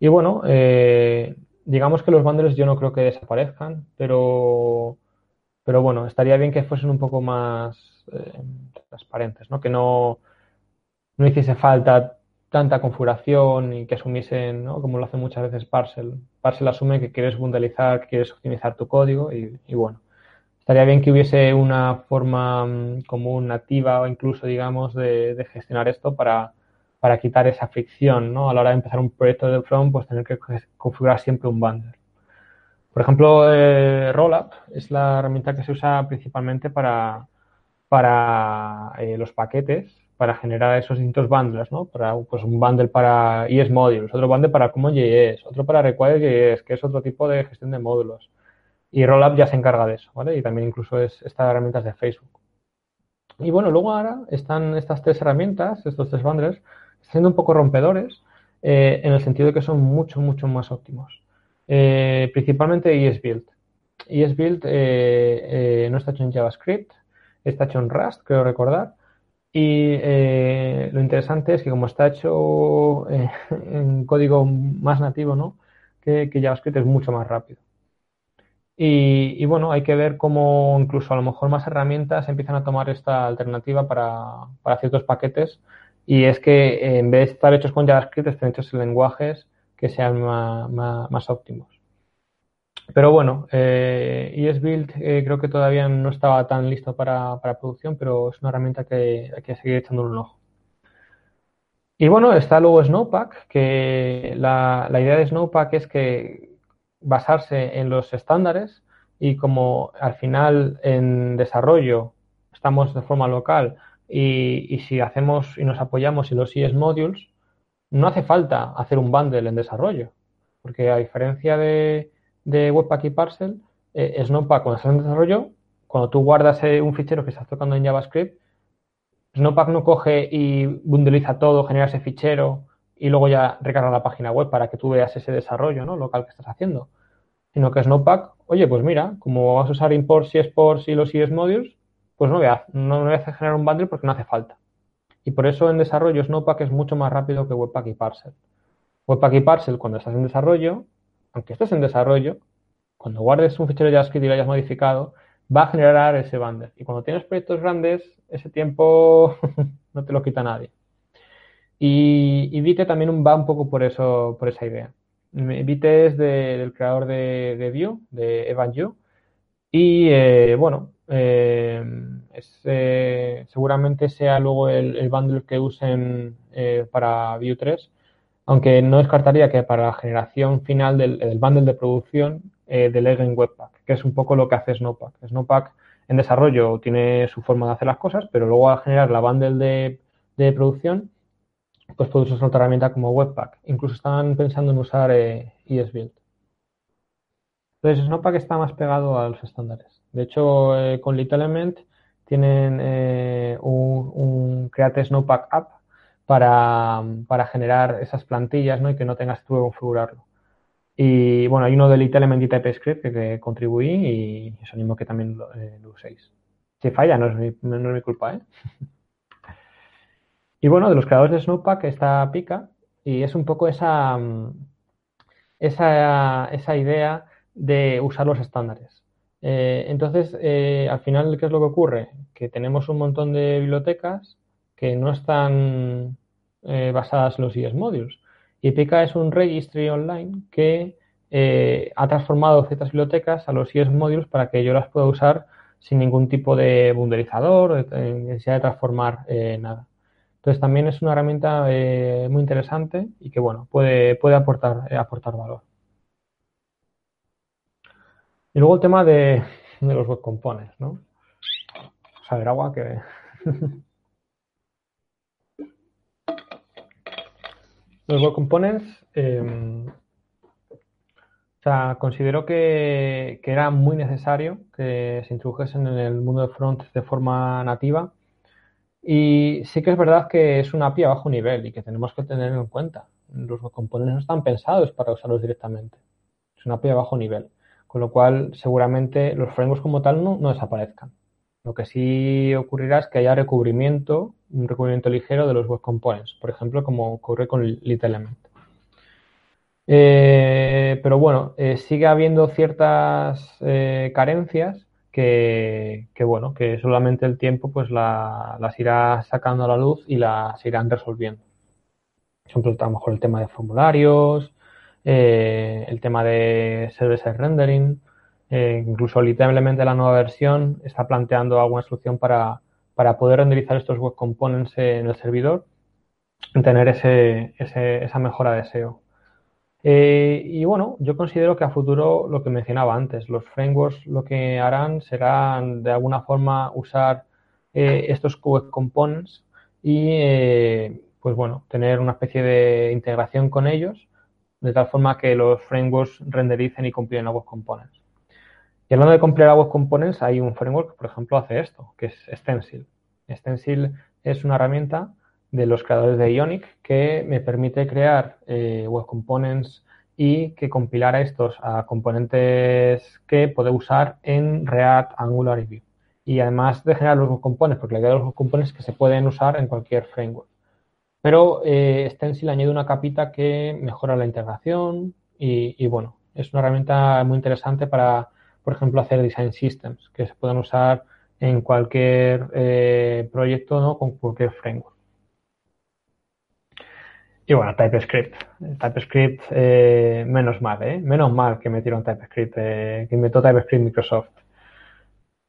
Y bueno, eh, digamos que los bundles yo no creo que desaparezcan, pero, pero bueno, estaría bien que fuesen un poco más eh, transparentes, ¿no? que no, no hiciese falta tanta configuración y que asumiesen, ¿no? como lo hace muchas veces Parcel. Parcel asume que quieres bundleizar, que quieres optimizar tu código y, bueno, estaría bien que hubiese una forma mm, común, nativa o incluso, digamos, de, gestionar esto para, para, quitar esa fricción, ¿no? A la hora de empezar un proyecto de front, pues tener que configurar siempre un bundle. Por ejemplo, eh, Rollup es la herramienta que se usa principalmente para, para eh, los paquetes para generar esos distintos bundles, ¿no? Para, pues un bundle para ES Modules, otro bundle para Common.js, otro para Require.js, que es otro tipo de gestión de módulos. Y Rollup ya se encarga de eso, ¿vale? Y también incluso es estas herramientas de Facebook. Y bueno, luego ahora están estas tres herramientas, estos tres bundles, siendo un poco rompedores eh, en el sentido de que son mucho, mucho más óptimos. Eh, principalmente ESBuild. ESBuild eh, no está hecho en JavaScript, está hecho en Rust, creo recordar, y eh, lo interesante es que como está hecho eh, en código más nativo, ¿no? Que, JavaScript es mucho más rápido. Y, bueno, hay que ver cómo incluso a lo mejor más herramientas empiezan a tomar esta alternativa para, para ciertos paquetes. Y es que eh, en vez de estar hechos con JavaScript, estén hechos en lenguajes que sean más óptimos. Pero bueno, eh, ESBuild eh, creo que todavía no estaba tan listo para, producción, pero es una herramienta que hay que seguir echando un ojo. Y bueno, está luego Snowpack, que la, idea de Snowpack es que basarse en los estándares y como al final en desarrollo estamos de forma local y, si hacemos y nos apoyamos en los ES modules, no hace falta hacer un bundle en desarrollo, porque a diferencia de, Webpack y Parcel, eh, Snowpack cuando estás en desarrollo, cuando tú guardas eh, un fichero que estás tocando en JavaScript, Snowpack no coge y bundleiza todo, genera ese fichero y luego ya recarga la página web para que tú veas ese desarrollo ¿no? local que estás haciendo. Sino que Snowpack, oye, pues mira, como vas a usar imports y exports y los ES modules, pues no voy, a, no a generar un bundle porque no hace falta. Y por eso en desarrollo Snowpack es mucho más rápido que Webpack y Parcel. Webpack y Parcel, cuando estás en desarrollo, aunque estés en desarrollo, cuando guardes un fichero JavaScript y lo hayas modificado, va a generar ese bundle. Y cuando tienes proyectos grandes, ese tiempo no te lo quita nadie. Y, Vite también va un poco por eso, por esa idea. Vite es del creador de, de Vue, de Evan Yu. Y eh, bueno, eh, eh, seguramente sea luego el, bundle que usen para Vue 3 aunque no descartaría que para la generación final del, bundle de producción eh, deleguen Webpack, que es un poco lo que hace Snowpack. Snowpack en desarrollo tiene su forma de hacer las cosas, pero luego al generar la bundle de, producción, pues puedes usar otra herramienta como Webpack. Incluso están pensando en usar eh, ESBuild. Entonces, Snowpack está más pegado a los estándares. De hecho, eh, con Little Element tienen eh, un, Create Snowpack App para, generar esas plantillas ¿no? y que no tengas que configurarlo. Y bueno, hay uno de Little Element y TypeScript que, contribuí y os animo que también lo, eh, uséis. Si falla, no es mi, no es mi culpa, ¿eh? Y bueno, de los creadores de Snowpack está Pika y es un poco esa, mm, esa, esa idea de usar los estándares. Eh, entonces, eh, al final, ¿qué es lo que ocurre? Que tenemos un montón de bibliotecas que no están eh, basadas en los ES Modules. Y Pika es un registry online que ha transformado ciertas bibliotecas a los ES Modules para que yo las pueda usar sin ningún tipo de bunderizador, o necesidad de transformar nada. Entonces también es una herramienta eh, muy interesante y que bueno, puede, puede aportar, eh, aportar valor. Y luego el tema de, los web components, ¿no? O ver, agua que... los web components, em, o sea, considero que, que, era muy necesario que se introdujesen en el mundo de front de forma nativa y sí que es verdad que es una API a bajo nivel y que tenemos que tenerlo en cuenta. Los componentes no están pensados para usarlos directamente. Es una API a bajo nivel. Con lo cual, seguramente los frameworks como tal no, desaparezcan. Lo que sí ocurrirá es que haya recubrimiento, un recubrimiento ligero de los web components, por ejemplo, como ocurre con LitElement. Eh, pero bueno, eh, sigue habiendo ciertas eh, carencias que, bueno, que solamente el tiempo pues las irá sacando a la luz y las irán resolviendo. Por ejemplo, a lo mejor el tema de formularios, eh, el tema de server-side rendering, eh, incluso literalmente la nueva versión está planteando alguna solución para, para poder renderizar estos web components en el servidor y tener ese, esa mejora de SEO. Eh, y bueno, yo considero que a futuro lo que mencionaba antes, los frameworks lo que harán será de alguna forma usar eh, estos web components y eh, pues bueno, tener una especie de integración con ellos de tal forma que los frameworks rendericen y compilen a web components. Y hablando de compilar a web components, hay un framework que, por ejemplo, hace esto, que es Stencil. Stencil es una herramienta de los creadores de Ionic que me permite crear eh, web components y que compilara estos a componentes que puedo usar en React, Angular y Vue. Y además de generar los web components, porque la idea de los web components que se pueden usar en cualquier framework. Pero eh, Stencil añade una capita que mejora la integración y, bueno, es una herramienta muy interesante para, por ejemplo, hacer design systems que se puedan usar en cualquier eh, proyecto, ¿no? Con cualquier framework. Y bueno, TypeScript. TypeScript, eh, menos mal, ¿eh? Menos mal que metieron TypeScript, eh, que inventó TypeScript Microsoft.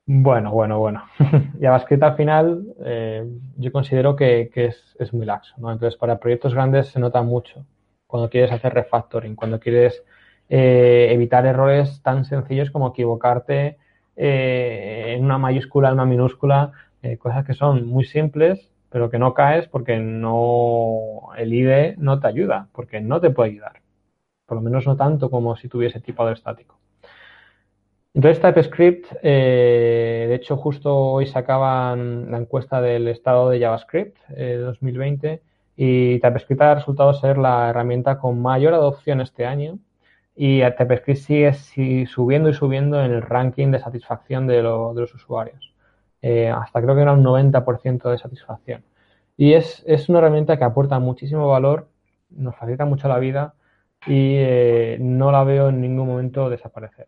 Bueno, bueno, bueno. JavaScript al final eh, yo considero que, es, muy laxo, ¿no? Entonces, para proyectos grandes se nota mucho cuando quieres hacer refactoring, cuando quieres evitar errores tan sencillos como equivocarte en una mayúscula, en una minúscula, cosas que son muy simples pero que no caes porque no el IDE no te ayuda, porque no te puede ayudar. Por lo menos no tanto como si tuviese tipado estático. Entonces TypeScript, eh, de hecho justo hoy sacaban la encuesta del estado de JavaScript eh, 2020 y TypeScript ha resultado ser la herramienta con mayor adopción este año y TypeScript sigue, subiendo y subiendo en el ranking de satisfacción de los usuarios. Eh, hasta creo que era un 90% de satisfacción. Y es, una herramienta que aporta muchísimo valor, nos facilita mucho la vida y eh, no la veo en ningún momento desaparecer.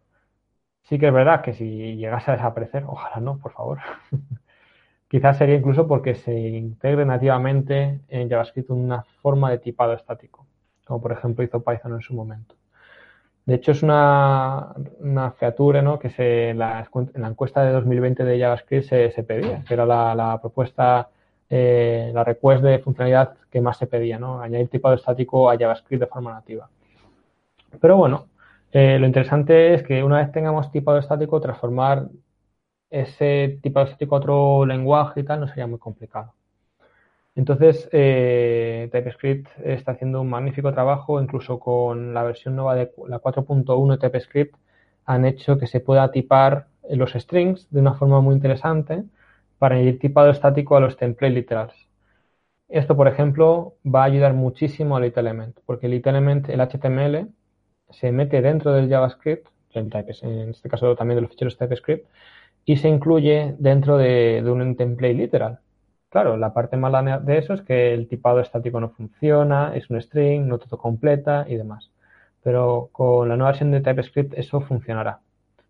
Sí que es verdad que si llegase a desaparecer, ojalá no, por favor. Quizás sería incluso porque se integre nativamente en JavaScript una forma de tipado estático, como por ejemplo hizo Python en su momento. De hecho, es una, una feature ¿no? que se, en, la, encuesta de 2020 de JavaScript se, pedía, que era la, propuesta, eh, la request de funcionalidad que más se pedía, ¿no? añadir tipado estático a JavaScript de forma nativa. Pero bueno, eh, lo interesante es que una vez tengamos tipado estático, transformar ese tipado estático a otro lenguaje y tal no sería muy complicado. Entonces, eh, TypeScript está haciendo un magnífico trabajo, incluso con la versión nueva de la 4.1 de TypeScript han hecho que se pueda tipar los strings de una forma muy interesante para añadir tipado estático a los template literals. Esto, por ejemplo, va a ayudar muchísimo a LitElement, porque LitElement, el HTML, se mete dentro del JavaScript, en este caso también de los ficheros TypeScript, y se incluye dentro de un template literal. Claro, la parte mala de eso es que el tipado estático no funciona, es un string, no todo completa y demás. Pero con la nueva versión de TypeScript eso funcionará.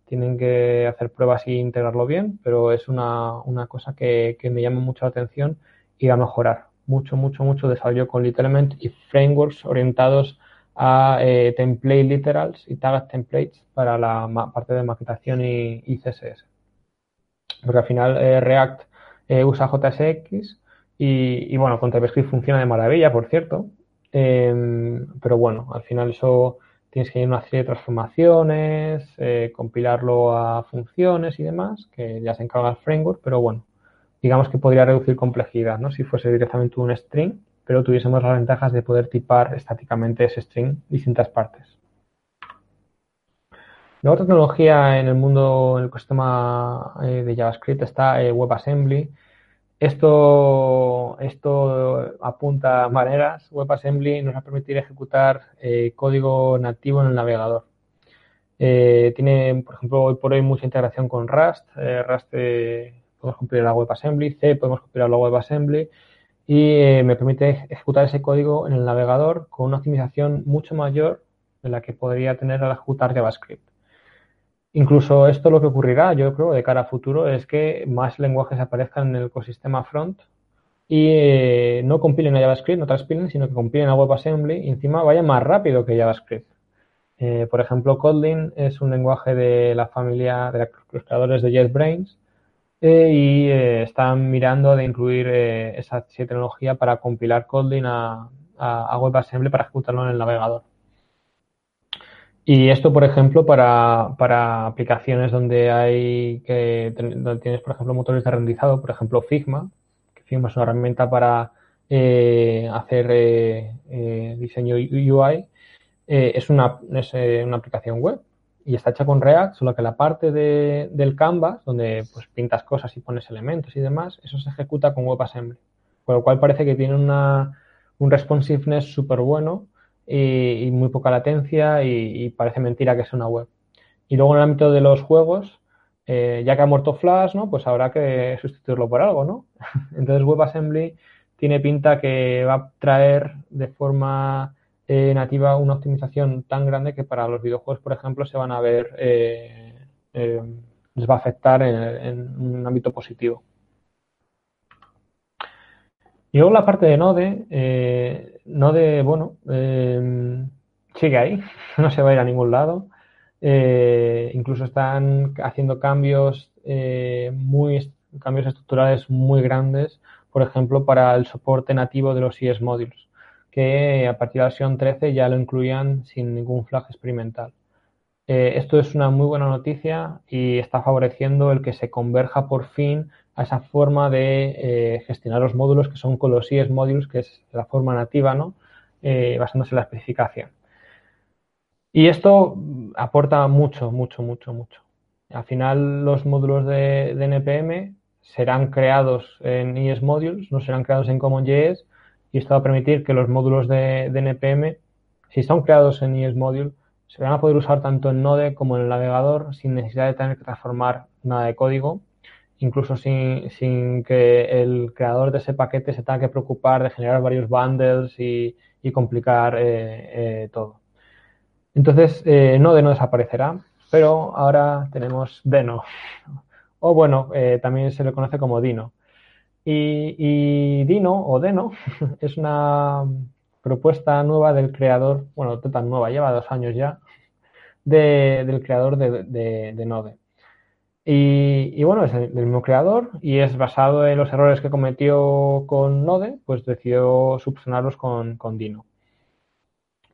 Tienen que hacer pruebas y integrarlo bien, pero es una, cosa que, me llama mucho la atención y a mejorar. Mucho, mucho, mucho desarrollo con Literal y frameworks orientados a eh, template literals y tag templates para la parte de maquetación y, CSS. Porque al final eh, React eh, usa JSX y, bueno, con TypeScript funciona de maravilla, por cierto. Em, pero bueno, al final eso tienes que ir a una serie de transformaciones, eh, compilarlo a funciones y demás, que ya se encarga el framework, pero bueno, digamos que podría reducir complejidad, ¿no? Si fuese directamente un string, pero tuviésemos las ventajas de poder tipar estáticamente ese string distintas partes. La otra tecnología en el mundo, en el ecosistema eh, de JavaScript está eh, WebAssembly. Esto, esto apunta a maneras. WebAssembly nos va a permitir ejecutar eh, código nativo en el navegador. tiene, por ejemplo, hoy por hoy mucha integración con Rust. Rust podemos compilar la WebAssembly, C podemos compilar la WebAssembly y me permite ejecutar ese código en el navegador con una optimización mucho mayor de la que podría tener al ejecutar JavaScript. Incluso esto lo que ocurrirá, yo creo, de cara a futuro, es que más lenguajes aparezcan en el ecosistema front y eh, no compilen a JavaScript, no transpilen, sino que compilen a WebAssembly y encima vayan más rápido que JavaScript. Eh, por ejemplo, Kotlin es un lenguaje de la familia de los creadores de JetBrains eh, y están mirando de incluir esa tecnología para compilar Kotlin a, a WebAssembly para ejecutarlo en el navegador. Y esto, por ejemplo, para, para aplicaciones donde hay que donde tienes, por ejemplo, motores de renderizado, por ejemplo, Figma, que Figma es una herramienta para eh, hacer eh, eh, diseño UI, es, una, es una aplicación web y está hecha con React, solo que la parte de, del canvas, donde pues pintas cosas y pones elementos y demás, eso se ejecuta con WebAssembly. Con lo cual parece que tiene una, un responsiveness súper bueno y, muy poca latencia y, parece mentira que sea una web. Y luego en el ámbito de los juegos, eh, ya que ha muerto Flash, ¿no? Pues habrá que sustituirlo por algo, ¿no? Entonces WebAssembly tiene pinta que va a traer de forma eh, nativa una optimización tan grande que para los videojuegos, por ejemplo, se van a ver, eh, les va a afectar en, un ámbito positivo. Y luego la parte de Node, no de, bueno, em, sigue ahí, no se va a ir a ningún lado. Eh, incluso están haciendo cambios eh, muy cambios estructurales muy grandes, por ejemplo, para el soporte nativo de los ES modules, que a partir de la versión 13 ya lo incluían sin ningún flag experimental. Eh, esto es una muy buena noticia y está favoreciendo el que se converja por fin a esa forma de eh, gestionar los módulos que son con los ES modules, que es la forma nativa, ¿no? Eh, basándose en la especificación. Y esto aporta mucho, mucho, mucho, mucho. Al final los módulos de, NPM serán creados en ES modules, no serán creados en CommonJS y esto va a permitir que los módulos de, de NPM, si son creados en ES module, se van a poder usar tanto en Node como en el navegador sin necesidad de tener que transformar nada de código incluso sin, que el creador de ese paquete se tenga que preocupar de generar varios bundles y, complicar eh, eh, todo. Entonces, eh, Node no desaparecerá, pero ahora tenemos Deno, o bueno, también se le conoce como Dino. Y, Dino o Deno es una propuesta nueva del creador, bueno, no tan nueva, lleva dos años ya, del creador de Node. Y, bueno, es el, mismo creador y es basado en los errores que cometió con Node, pues decidió subsanarlos con, Dino.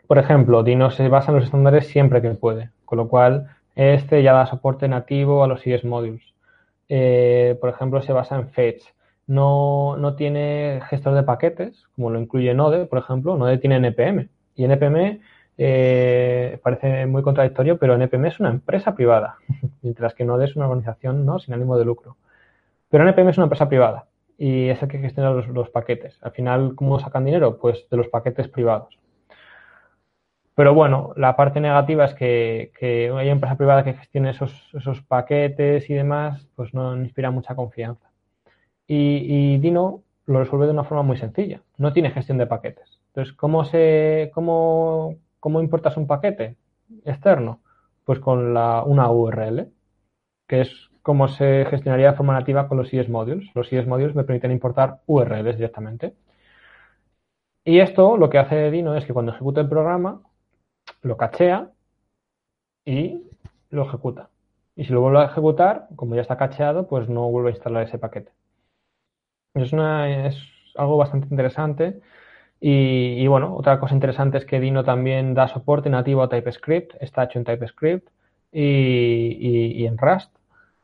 Por ejemplo, Dino se basa en los estándares siempre que puede, con lo cual este ya da soporte nativo a los ES modules. Eh, por ejemplo, se basa en Fetch. No, no tiene gestor de paquetes, como lo incluye Node, por ejemplo. Node tiene NPM. Y NPM eh, parece muy contradictorio, pero NPM es una empresa privada, mientras que Node es una organización ¿no? sin ánimo de lucro. Pero NPM es una empresa privada y es el que gestiona los, paquetes. Al final, ¿cómo sacan dinero? Pues de los paquetes privados. Pero bueno, la parte negativa es que, que hay empresa privada que gestione esos, paquetes y demás, pues no inspira mucha confianza. Y, Dino lo resuelve de una forma muy sencilla. No tiene gestión de paquetes. Entonces, ¿cómo, se, cómo, cómo importas un paquete externo? Pues con la, una URL, que es como se gestionaría de forma nativa con los IS modules. Los IS modules me permiten importar URLs directamente. Y esto lo que hace Dino es que cuando ejecuta el programa, lo cachea y lo ejecuta. Y si lo vuelve a ejecutar, como ya está cacheado, pues no vuelve a instalar ese paquete. Es, algo bastante interesante. Y, bueno, otra cosa interesante es que Dino también da soporte nativo a TypeScript, está hecho en TypeScript y, en Rust.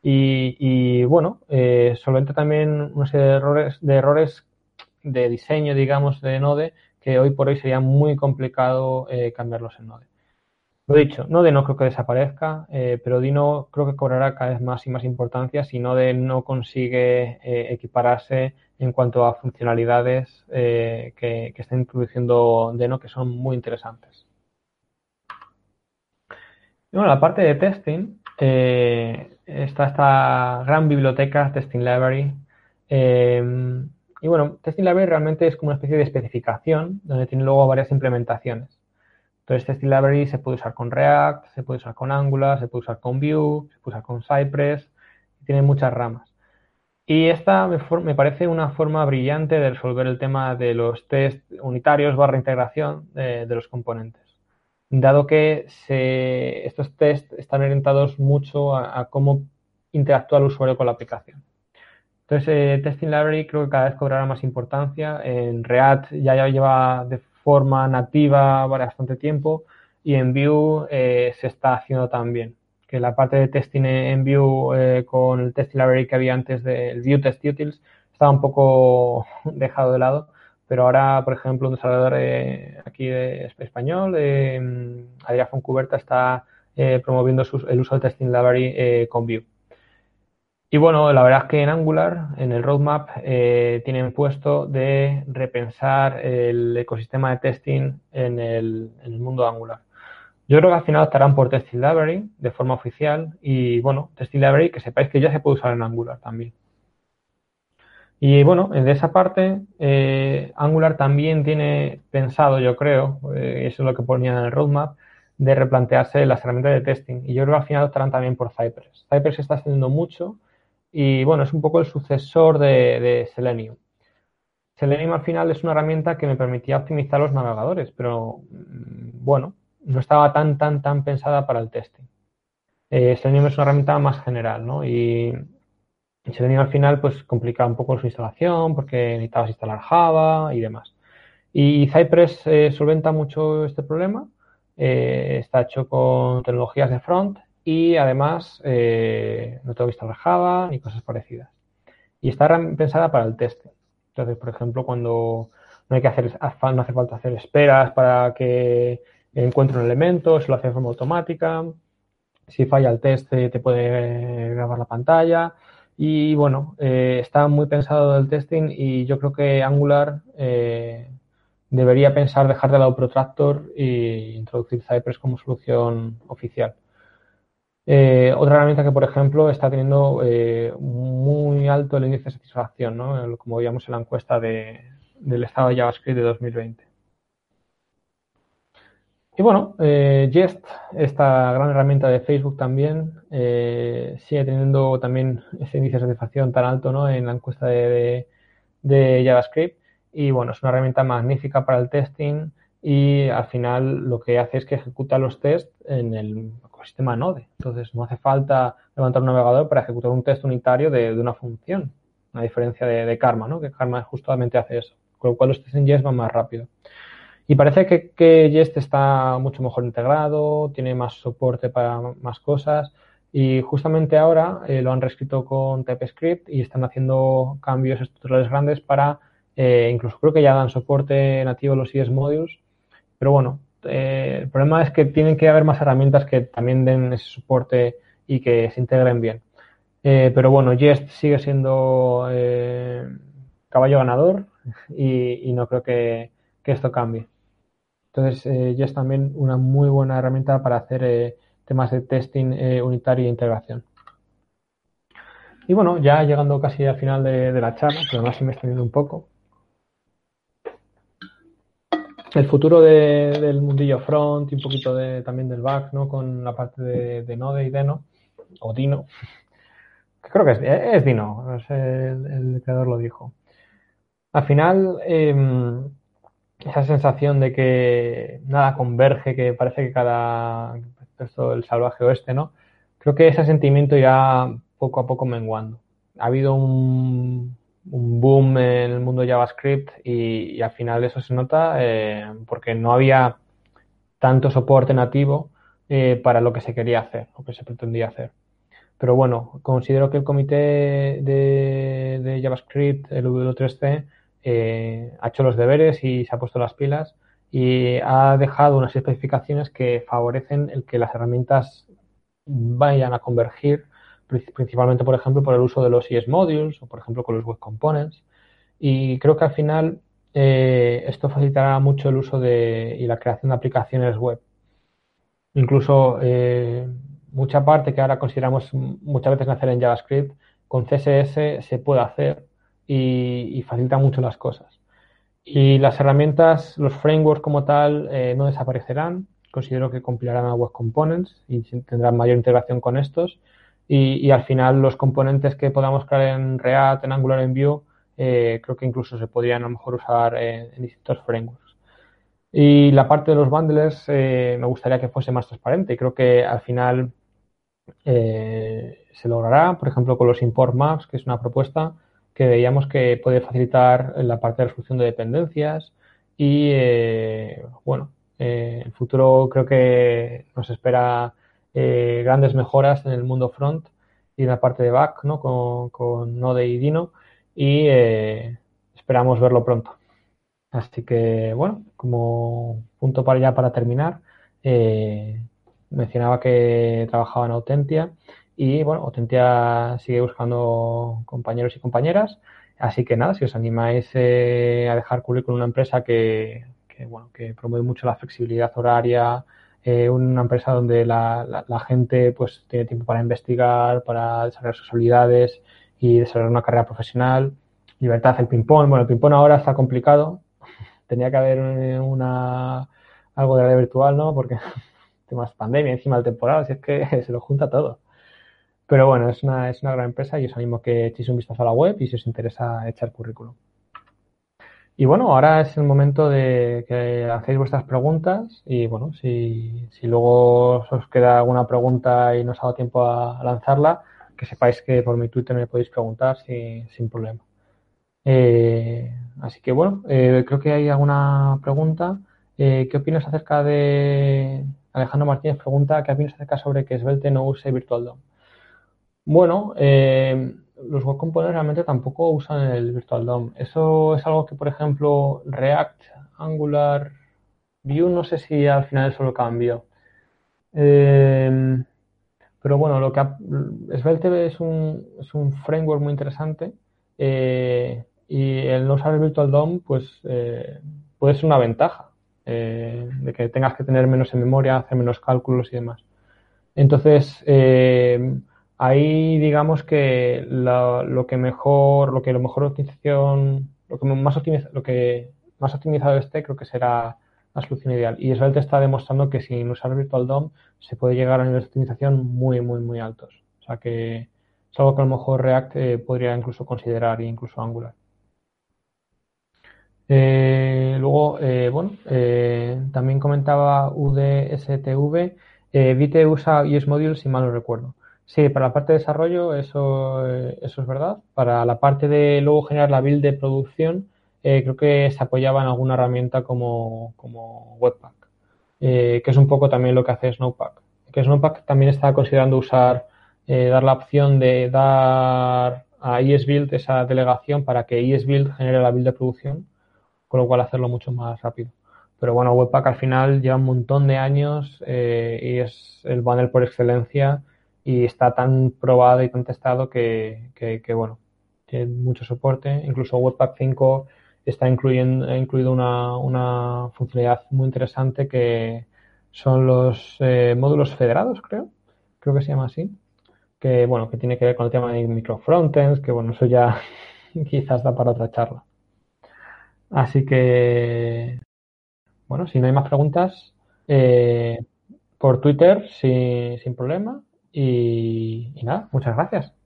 Y, bueno, eh, solventa también una serie de errores, de errores de diseño, digamos, de Node, que hoy por hoy sería muy complicado eh, cambiarlos en Node. Lo dicho, Node no creo que desaparezca, eh, pero Dino creo que cobrará cada vez más y más importancia si Node no consigue eh, equipararse en cuanto a funcionalidades que, que, está introduciendo Dino que son muy interesantes. Bueno, la parte de testing, está esta gran biblioteca, Testing Library, y bueno, Testing Library realmente es como una especie de especificación donde tiene luego varias implementaciones. Entonces, Testing Library se puede usar con React, se puede usar con Angular, se puede usar con Vue, se puede usar con Cypress, tiene muchas ramas. Y esta me, parece una forma brillante de resolver el tema de los test unitarios barra integración de, los componentes. Dado que estos tests están orientados mucho a cómo interactúa el usuario con la aplicación. Entonces, eh, Testing Library creo que cada vez cobrará más importancia. En React ya, lleva de forma nativa bastante tiempo y en Vue eh, se está haciendo también. Que la parte de testing en Vue eh, con el Testing Library que había antes del Vue Test Utils estaba un poco dejado de lado. Pero ahora, por ejemplo, un desarrollador aquí de español, Adrián Foncuberta, está promoviendo el uso del Testing Library con Vue. Y bueno, la verdad es que en Angular, en el roadmap, eh, tienen puesto de repensar el ecosistema de testing en el, mundo de Angular. Yo creo que al final estarán por Testing Library de forma oficial y bueno, Testing Library que sepáis que ya se puede usar en Angular también. Y bueno, de esa parte, eh, Angular también tiene pensado, yo creo, eh, eso es lo que ponía en el roadmap, de replantearse las herramientas de testing. Y yo creo que al final estarán también por Cypress. Cypress está haciendo mucho y bueno, es un poco el sucesor de, Selenium. Selenium al final es una herramienta que me permitía optimizar los navegadores, pero mm, bueno, no estaba tan, tan, tan pensada para el testing. Eh, Selenium es una herramienta más general, ¿no? Y Selenium al final pues complicaba un poco su instalación porque necesitabas instalar Java y demás. Y Cypress eh, solventa mucho este problema. Eh, está hecho con tecnologías de front y además eh, no tengo que instalar Java ni cosas parecidas. Y está pensada para el testing. Entonces, por ejemplo, cuando no hay que hacer, no hace falta hacer esperas para que encuentre un elemento, se lo hace de forma automática. Si falla el test, eh, te puede grabar la pantalla. Y bueno, eh, está muy pensado el testing y yo creo que Angular debería pensar dejar de lado Protractor e introducir Cypress como solución oficial. Eh, otra herramienta que, por ejemplo, está teniendo eh, muy alto el índice de satisfacción, ¿no? como veíamos en la encuesta del estado de JavaScript de 2020. Y bueno, eh, Jest, esta gran herramienta de Facebook también, sigue teniendo también ese índice de satisfacción tan alto ¿no? en la encuesta de, de JavaScript. Y bueno, es una herramienta magnífica para el testing y al final lo que hace es que ejecuta los tests en el ecosistema Node. Entonces no hace falta levantar un navegador para ejecutar un test unitario de, una función, a diferencia de, Karma, ¿no? que Karma justamente hace eso, con lo cual los tests en Jest van más rápido. Y parece que, Jest está mucho mejor integrado, tiene más soporte para más cosas y justamente ahora eh, lo han reescrito con TypeScript y están haciendo cambios estructurales grandes para, eh, incluso creo que ya dan soporte nativo a los ES modules pero bueno, eh, el problema es que tienen que haber más herramientas que también den ese soporte y que se integren bien. Eh, pero bueno, Jest sigue siendo caballo ganador y, no creo que, esto cambie. Entonces, Jest también una muy buena herramienta para hacer temas de testing unitario e integración. Y bueno, ya llegando casi al final de, la charla, pero más si me he extendido un poco. El futuro del mundillo front y un poquito de, también del back, ¿no? Con la parte de, Node y Deno, o Dino. Creo que es, Dino, el, creador lo dijo. Al final, em, esa sensación de que nada converge, que parece que cada esto el salvaje oeste, ¿no? Creo que ese sentimiento irá poco a poco menguando. Ha habido un, boom en el mundo JavaScript y, al final eso se nota eh, porque no había tanto soporte nativo eh, para lo que se quería hacer, lo que se pretendía hacer. Pero bueno, considero que el comité de, de JavaScript, el W3C, eh, ha hecho los deberes y se ha puesto las pilas y ha dejado unas especificaciones que favorecen el que las herramientas vayan a convergir, principalmente, por ejemplo, por el uso de los ES Modules o, por ejemplo, con los Web Components. Y creo que al final eh, esto facilitará mucho el uso de, y la creación de aplicaciones web. Incluso eh, mucha parte que ahora consideramos muchas veces nacer en JavaScript, con CSS se puede hacer y, facilita mucho las cosas. Y las herramientas, los frameworks como tal, eh, no desaparecerán. Considero que compilarán a Web Components y tendrán mayor integración con estos. Y, al final los componentes que podamos crear en React, en Angular, en Vue, eh, creo que incluso se podrían a lo mejor usar en, distintos frameworks. Y la parte de los bundlers eh, me gustaría que fuese más transparente y creo que al final se logrará, por ejemplo, con los import maps, que es una propuesta que veíamos que puede facilitar la parte de resolución de dependencias y, eh, bueno, eh, el futuro creo que nos espera eh, grandes mejoras en el mundo front y en la parte de back, ¿no? Con, Node y Dino y esperamos verlo pronto. Así que, bueno, como punto para ya para terminar, mencionaba que trabajaba en Autentia y bueno, Autentia sigue buscando compañeros y compañeras. Así que nada, si os animáis eh, a dejar currículum una empresa que, bueno, que promueve mucho la flexibilidad horaria, eh, una empresa donde la, la, gente pues tiene tiempo para investigar, para desarrollar sus habilidades y desarrollar una carrera profesional. Libertad, el ping-pong. Bueno, el ping-pong ahora está complicado. Tenía que haber una, algo de realidad virtual, ¿no? Porque temas pandemia, encima del temporal, así es que se lo junta todo. Pero bueno, es una, es una gran empresa y os animo a que echéis un vistazo a la web y si os interesa echar currículum. Y bueno, ahora es el momento de que hacéis vuestras preguntas y bueno, si, si luego os queda alguna pregunta y no os ha dado tiempo a, lanzarla, que sepáis que por mi Twitter me podéis preguntar sin problema. Eh, así que bueno, eh, creo que hay alguna pregunta. Eh, ¿Qué opinas acerca de... Alejandro Martínez pregunta, ¿qué opinas acerca sobre que Svelte no use Virtual DOM? Bueno, eh, los web components realmente tampoco usan el Virtual DOM. Eso es algo que, por ejemplo, React, Angular, Vue, no sé si al final eso lo cambió. Eh, pero bueno, lo que Svelte es un, es un framework muy interesante eh, y el no usar el Virtual DOM pues puede ser una ventaja de que tengas que tener menos en memoria, hacer menos cálculos y demás. Entonces, Ahí digamos que lo que mejor, lo que lo mejor optimización, lo que más lo que más optimizado esté, creo que será la solución ideal. Y Svelte está demostrando que sin usar Virtual DOM se puede llegar a niveles de optimización muy, muy, muy altos. O sea que es algo que a lo mejor React eh, podría incluso considerar, e incluso Angular. Eh, luego, eh, bueno, también comentaba UDSTV, Vite usa ES Modules si mal no recuerdo. Sí, para la parte de desarrollo eso, eh, eso es verdad. Para la parte de luego generar la build de producción, eh, creo que se apoyaba en alguna herramienta como, como Webpack, eh, que es un poco también lo que hace Snowpack. Que Snowpack también está considerando usar, dar la opción de dar a ESBuild esa delegación para que ESBuild genere la build de producción, con lo cual hacerlo mucho más rápido. Pero bueno, Webpack al final lleva un montón de años y es el banner por excelencia y está tan probado y tan testado que, que, bueno, tiene mucho soporte. Incluso Webpack 5 está incluyendo, ha incluido una, una funcionalidad muy interesante que son los eh, módulos federados, creo. Creo que se llama así. que bueno, que tiene que ver con el tema de microfrontends, que bueno, eso ya quizás da para otra charla. Así que, bueno, si no hay más preguntas, eh, por Twitter sin, sin problema. Y, nada, muchas gracias.